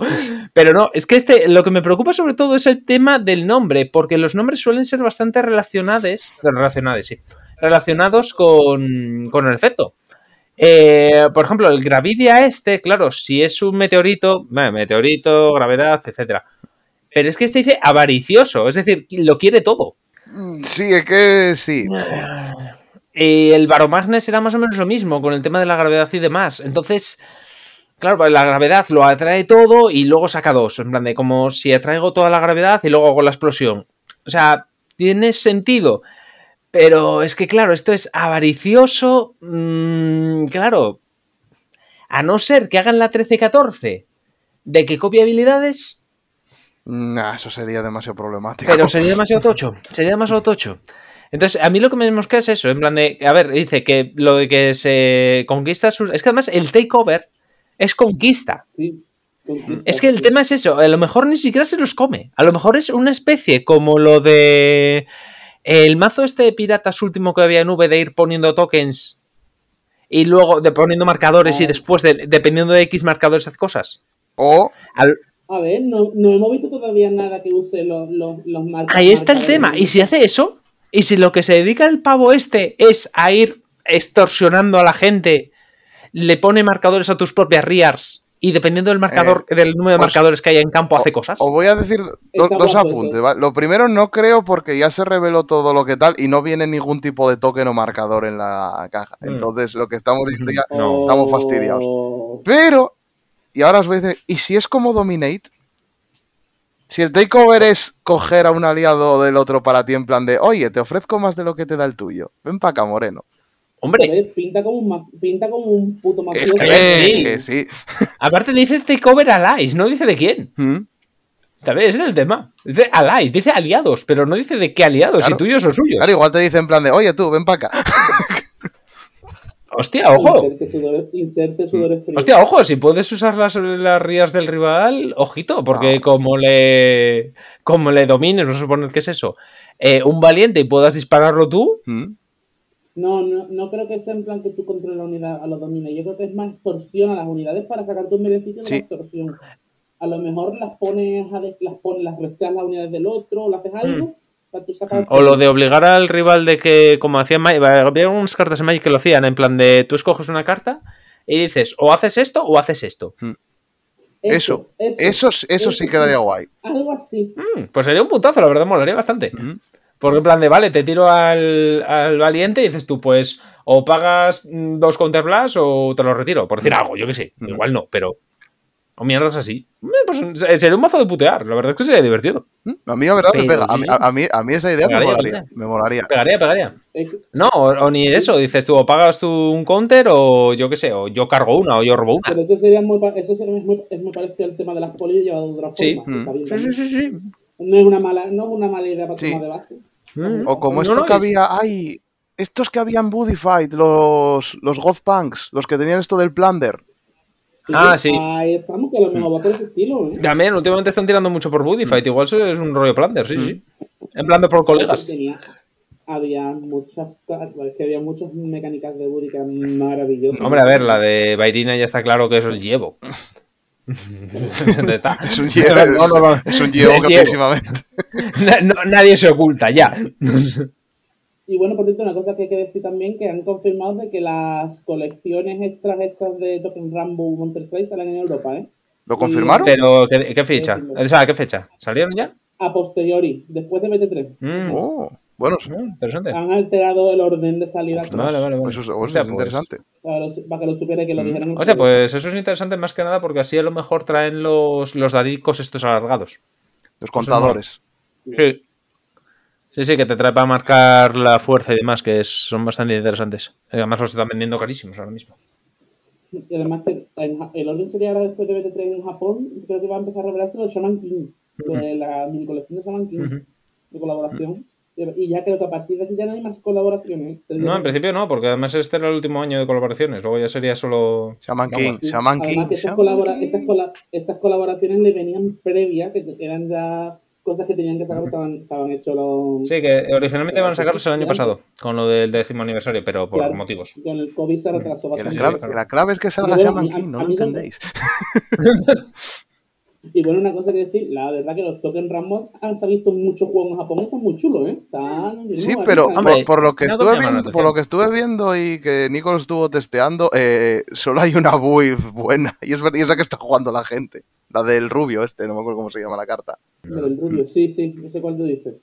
Pero no, es que este, lo que me preocupa sobre todo es el tema del nombre, porque los nombres suelen ser bastante relacionados. Relacionados, sí. Relacionados con, con el efecto. Eh, por ejemplo, el Gravidia este, claro, si es un meteorito, bueno, meteorito, gravedad, etcétera. Pero es que este dice avaricioso, es decir, lo quiere todo. Mm, Sí, es que sí. Y el Baromagnes era más o menos lo mismo con el tema de la gravedad y demás. Entonces, claro, la gravedad lo atrae todo y luego saca dos. En plan de como si atraigo toda la gravedad y luego hago la explosión. O sea, tiene sentido. Pero es que, claro, esto es avaricioso. mm, claro. A no ser que hagan la 13-14 de que copie habilidades, Nah, eso sería demasiado problemático. pero sería demasiado tocho. Sería demasiado tocho. Entonces, a mí lo que me mosquea es eso, en plan de, a ver, dice que lo de que se conquista sus... Es que además el takeover es conquista. Sí, conquista, Es que el tema es eso, a lo mejor ni siquiera se los come. A lo mejor es una especie como lo de... El mazo este de piratas último que había en V de ir poniendo tokens y luego de poniendo marcadores y Ah. después, de- dependiendo de X marcadores, hace cosas. O Al- A ver, no, no hemos visto todavía nada que use los, los, los marcas. Ahí está el marcadores. tema. Y si hace eso, y si lo que se dedica el pavo este es a ir extorsionando a la gente, le pone marcadores a tus propias RIARs y dependiendo del marcador, del número de marcadores que haya en campo, hace cosas. Os voy a decir do- dos apuntes. ¿vale? Lo primero no creo porque ya se reveló todo lo que tal y no viene ningún tipo de token o marcador en la caja. Mm. Entonces lo que estamos diciendo ya... No. estamos fastidiados. Pero, y ahora os voy a decir, ¿y si es como Dominate? Si el takeover es coger a un aliado del otro para ti en plan de, oye, te ofrezco más de lo que te da el tuyo. Ven para acá, Moreno. Hombre, pinta como un, pinta como un puto Es mafioso. que, sí. que *laughs* sí. aparte dice takeover allies, no dice de quién. ¿Mm? ¿Sabes? Ese es el tema. Dice allies, dice aliados, pero no dice de qué aliados, Claro. si tuyos o suyos. Claro, igual te dice en plan de, oye tú, ven para acá. *laughs* Hostia, ojo. Inserte sudores, inserte sudores fríos. Hostia, ojo, si puedes usar las, las rías del rival, ojito, porque No. como le como le domines, vamos a suponer que es eso, eh, un valiente y puedas dispararlo tú, ¿Mm? No, no, no creo que sea en plan que tú controles la unidad a los domines. Yo creo que es más extorsión a las unidades para sacarte un beneficio de Sí. la extorsión. A lo mejor las pones, a des- las pones, las resteas las unidades del otro, o le haces algo para tú sacar. O lo de obligar al rival de que, como hacían Magic, había unas cartas en Magic que lo hacían, en plan de tú escoges una carta y dices o haces esto o haces esto. Eso, eso, eso sí quedaría *laughs* guay. Algo así. Mm, pues sería un puntazo, la verdad, molaría bastante. ¿Mm? Porque en plan de, vale, te tiro al, al valiente y dices tú, pues, o pagas mm, dos counterblast o te lo retiro. Por decir algo, yo que sé. Mm. Igual no, pero. O mierdas así. Eh, Pues eh, sería un mazo de putear. La verdad es que sería divertido. ¿Mm? A mí la verdad me Pero pega. A mí, a, mí, a mí esa idea me molaría. Me molaría. Pegaría, pegaría. No, o, o ni eso. Dices tú, o pagas tú un counter o yo qué sé, o yo cargo una o yo robo una. Pero eso sería muy, eso sería muy, es muy parecido al tema de las polis llevado de otra forma. Sí. bien Sí, sí, sí, sí. No es una mala, no es una mala idea para Sí. tomar de base. Mm. O como No, esto no, que había, ay, estos que habían Buddy Fight, los, los God Punks, los que tenían esto del Plunder. Ah, sí. Ahí estamos, que a lo mejor va por ese estilo, ¿eh? También, últimamente están tirando mucho por Buddy Fight. Igual eso es un rollo Plunder, sí, sí. En Plunder por colegas. Tenía- había muchas es que había muchas mecánicas de Buddy que eran maravillosas. Hombre, a ver, la de Bairina ya está claro que eso es llevo. *laughs* Es un llevo, *laughs* No, no, no. es un llevo Es llevo. clarísimamente. *laughs* Na- no- nadie se oculta, ya. Y bueno, por cierto, una cosa que hay que decir también, que han confirmado de que las colecciones extras hechas de Token Rambo Monster Strike salen en Europa, ¿eh? ¿Lo confirmaron? Pero, ¿qué, qué fecha? O sea, ¿qué fecha? ¿Salieron ya? A posteriori, después de BT3. Mm, Oh, bueno, mm, interesante. Han alterado el orden de salida ostras, Vale, vale, vale. Eso, es- eso Hostia, es pues. interesante. para, los- para que lo supiera y que lo dijeran. en O sea, pues eso es interesante más que nada porque así a lo mejor traen los, los dadicos estos alargados. Los contadores. Sí. Sí, sí, que te trae para marcar la fuerza y demás, que es- son bastante interesantes. Además los están vendiendo carísimos ahora mismo. Y además que el orden sería ahora después de BT3 en Japón, creo que va a empezar a revelarse lo de Shaman King, de la mini colección de Shaman King, de colaboración. Y ya creo que a partir de aquí ya no hay más colaboraciones. No, en principio no, porque además este era el último año de colaboraciones. Luego ya sería solo. Shaman King, Shaman King. estas, Shaman colabora- King. estas, cola- estas colaboraciones le venían previas, que eran ya cosas que tenían que sacar, estaban, estaban hechos los... Sí, que originalmente iban a sacarlos el año pasado, con lo del décimo aniversario, pero por Claro. motivos. Con el COVID se retrasó Que la, bastante. clave, la clave es que salga Shaman King, no lo entendéis. *laughs* *laughs* Y bueno, una cosa que decir, la verdad que los Token Ramos han se han visto muchos juegos en Japón, están muy chulos, ¿eh? Están... Sí, no, pero por, por lo que no estuve la viendo, por lo que estuve viendo y que Nico estuvo testeando, eh, solo hay una build buena. *laughs* Y es ver- y esa que está jugando la gente. La del rubio este, no me acuerdo cómo se llama la carta. Pero el rubio, sí, sí, no sé cuál tú dices.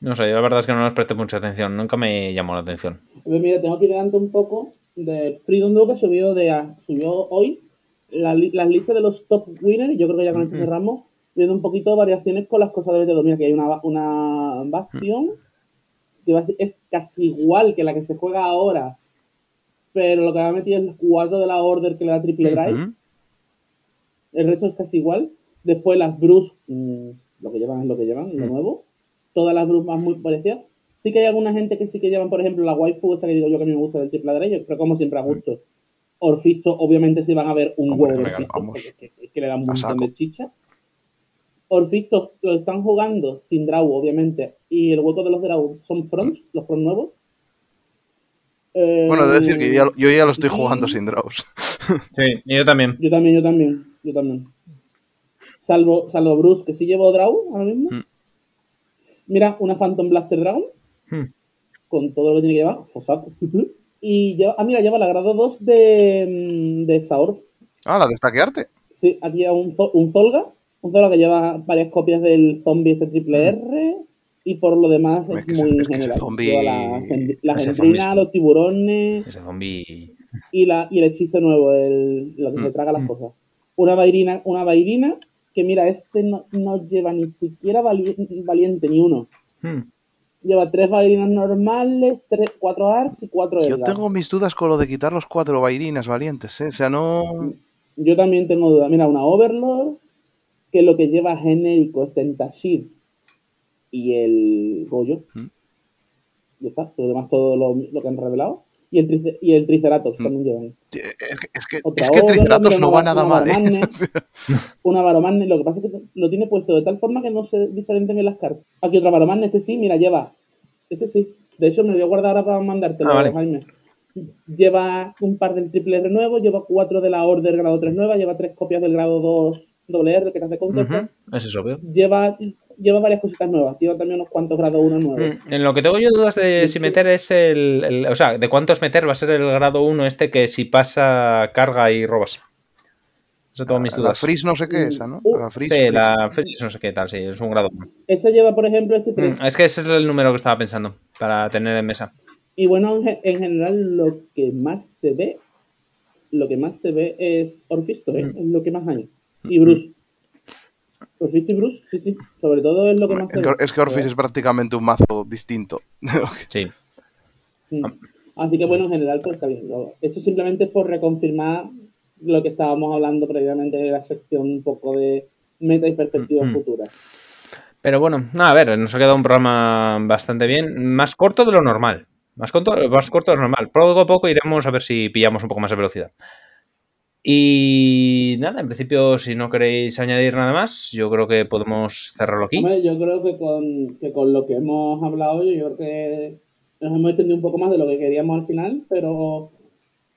No sé, yo la verdad es que no les presté mucha atención, nunca me llamó la atención. Pues mira, tengo aquí delante un poco de Freedom Dog que subió, de, subió hoy la las listas de los top winners. Yo creo que ya con esto cerramos, viendo un poquito de variaciones con las cosas de BT2. Mira, que hay una, una Bastion que es casi igual que la que se juega ahora, pero lo que me ha metido es el cuadro de la Order que le da triple drive. El resto es casi igual. Después las Bruce, mm, lo que llevan es lo que llevan, lo nuevo. Todas las Bruce más muy parecidas. Sí que hay alguna gente que sí que llevan, por ejemplo, la waifu, esta que digo yo que a mí me gusta del triple drive, pero como siempre a gusto. Orfisto, obviamente sí van a ver un Hombre, huevo venga, Orfisto, que, es que le dan un montón de chicha. Orfisto lo están jugando sin Draw, obviamente, y el hueco de los Draw son fronts, los fronts nuevos. Eh, Bueno, de decir que yo ya, lo- yo ya lo estoy y- jugando sin draws. *laughs* Sí, y yo también. Yo también, yo también, yo también. Salvo, salvo Bruce, que sí llevo Draw ahora mismo. Mm. Mira, una Phantom Blaster Dragon, Hmm. con todo lo que tiene que llevar, fosato. *laughs* y lleva, ah, mira, lleva la grado 2 de, mm, de Exaor. Ah, la de estaquearte. Sí, aquí hay un, un Zolga, un Zolga que lleva varias copias del zombie este triple R. Y por lo demás es, Es muy es que ese general. zombie- la, gendrina, zombie- los tiburones Ese zombie. y, la, y el hechizo nuevo, el, lo que se traga las cosas. Una vairina, una vairina que mira, este no, no lleva ni siquiera vali- valiente ni uno. Hmm. Lleva tres vairinas normales, tres, cuatro arcs y cuatro Yo tengo mis dudas con lo de quitar los cuatro vairinas valientes, ¿eh? O sea, no... Yo también tengo duda. Mira, una Overlord, que lo que lleva genérico es Tentashir y el Goyo. Mm. Ya está, lo demás todo lo, lo que han revelado. Y el, trice- y el Triceratops Mm. también llevan. Es que, es que, Otra es que Overlord, Triceratops no una- va nada una mal, ¿eh? *laughs* Una Baromanne, lo que pasa es que lo tiene puesto de tal forma que no se diferencian en las cartas. Aquí otra Baromanne, este sí, mira, lleva. Este sí. De hecho, me lo voy a guardar ahora para mandártelo, Ah, vale. Jaime. Lleva un par del triple R nuevo, lleva cuatro de la Order grado 3 nueva, lleva tres copias del grado 2 doble R que te hace counter. Ujú, Eso es obvio. Lleva, lleva varias cositas nuevas, lleva también unos cuantos grado 1 nuevos. Mm, En lo que tengo yo dudas de si meter es el, el- O sea, de cuántos meter va a ser el grado 1 este que si pasa carga y robas. Eso tengo mis La dudas. Freeze no sé qué esa, ¿no? Uh, La Freeze. Sí, Freeze. la Freeze no sé qué tal, sí, es un grado 1. Ese lleva, por ejemplo, este 3. Mm, Es que ese es el número que estaba pensando para tener en mesa. Y bueno, en general, lo que más se ve, lo que más se ve es Orfisto, ¿eh? Mm. Es lo que más hay. Y Bruce. Orfisto y Bruce, sí, sí. Sobre todo es lo que más se Es que, es que Orphis es prácticamente un mazo distinto. *laughs* Sí. Sí. Así que bueno, en general, pues está bien. Lo- Esto simplemente es por reconfirmar lo que estábamos hablando previamente de la sección un poco de meta y perspectivas Mm. futuras. Pero bueno, no, a ver, nos ha quedado un programa bastante bien. Más corto de lo normal. Más corto, más corto es normal. Poco a poco iremos a ver si pillamos un poco más de velocidad. Y nada, en principio, si no queréis añadir nada más, yo creo que podemos cerrarlo aquí. Hombre, yo creo que con, que con lo que hemos hablado, yo creo que nos hemos extendido un poco más de lo que queríamos al final, pero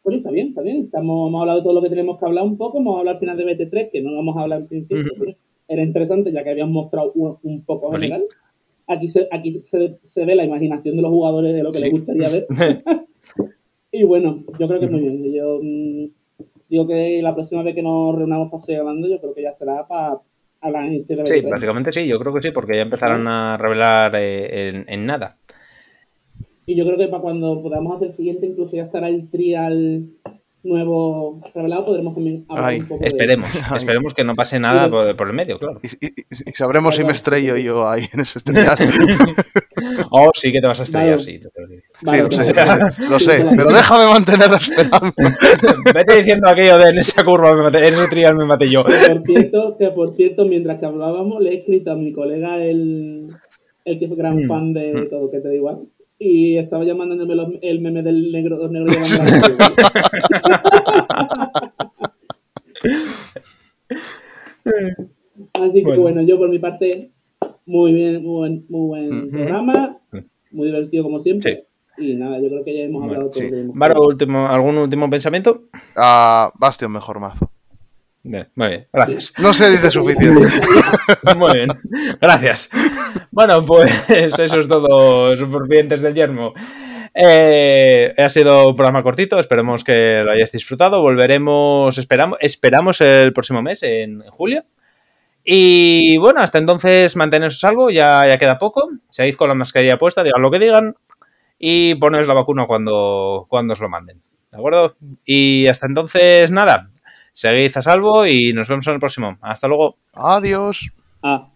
pues está bien, está bien. Estamos, hemos hablado de todo lo que tenemos que hablar un poco, hemos hablado al final de BT3, que no vamos a hablar en principio, pero era interesante ya que habíamos mostrado un, un poco Pues sí. general. Aquí, se, aquí se, se ve la imaginación de los jugadores de lo que Sí. les gustaría ver. *laughs* *laughs* y bueno, yo creo que es muy bien. Yo mm, digo que la próxima vez que nos reunamos para seguir hablando, yo creo que ya será para hablar en Sí, BT3. básicamente sí, yo creo que sí, porque ya empezarán a revelar eh, en, en nada. Y yo creo que para cuando podamos hacer el siguiente, incluso ya estará el trial nuevo revelado, podremos también hablar Ay, un poco de Esperemos, *laughs* esperemos que no pase nada Sí. por, por el medio, claro. Y, y- y sabremos si me estrello yo ahí en ese estrellado. *laughs* Oh, sí que te vas a estrellar, Vale. sí. Vale, lo sé, lo sé, lo sé, Sí, pero déjame mantener la esperanza. *laughs* Vete diciendo aquello de en esa curva, me maté, en ese trial me maté yo. Que por cierto, que por cierto, mientras que hablábamos, le he escrito a mi colega el, el que es gran Mm. fan de todo, que te da igual. Y estaba ya mandándome los- el meme del negro, dos negros *laughs* llevando la *laughs* Así que Bueno. bueno. yo por mi parte, muy bien, muy buen, muy buen Ujú. programa, muy divertido como siempre. Y nada, yo creo que ya hemos Bueno, hablado todo. sí. hemos Varo, hablado. último, ¿algún último pensamiento? Ah, Bastion, mejor mazo. Bien, muy bien, gracias. No se dice suficiente. *laughs* Muy bien, gracias. Bueno, pues eso es todo, supervivientes del yermo. Eh, ha sido un programa cortito, esperemos que lo hayáis disfrutado. Volveremos, esperamos, esperamos el próximo mes, en julio. Y bueno, hasta entonces manteneros a salvo, ya, ya queda poco. Seguid con la mascarilla puesta, digan lo que digan. Y poneos la vacuna cuando, cuando os lo manden. ¿De acuerdo? Y hasta entonces, nada. Seguid a salvo y nos vemos en el próximo. Hasta luego. Adiós. Ah,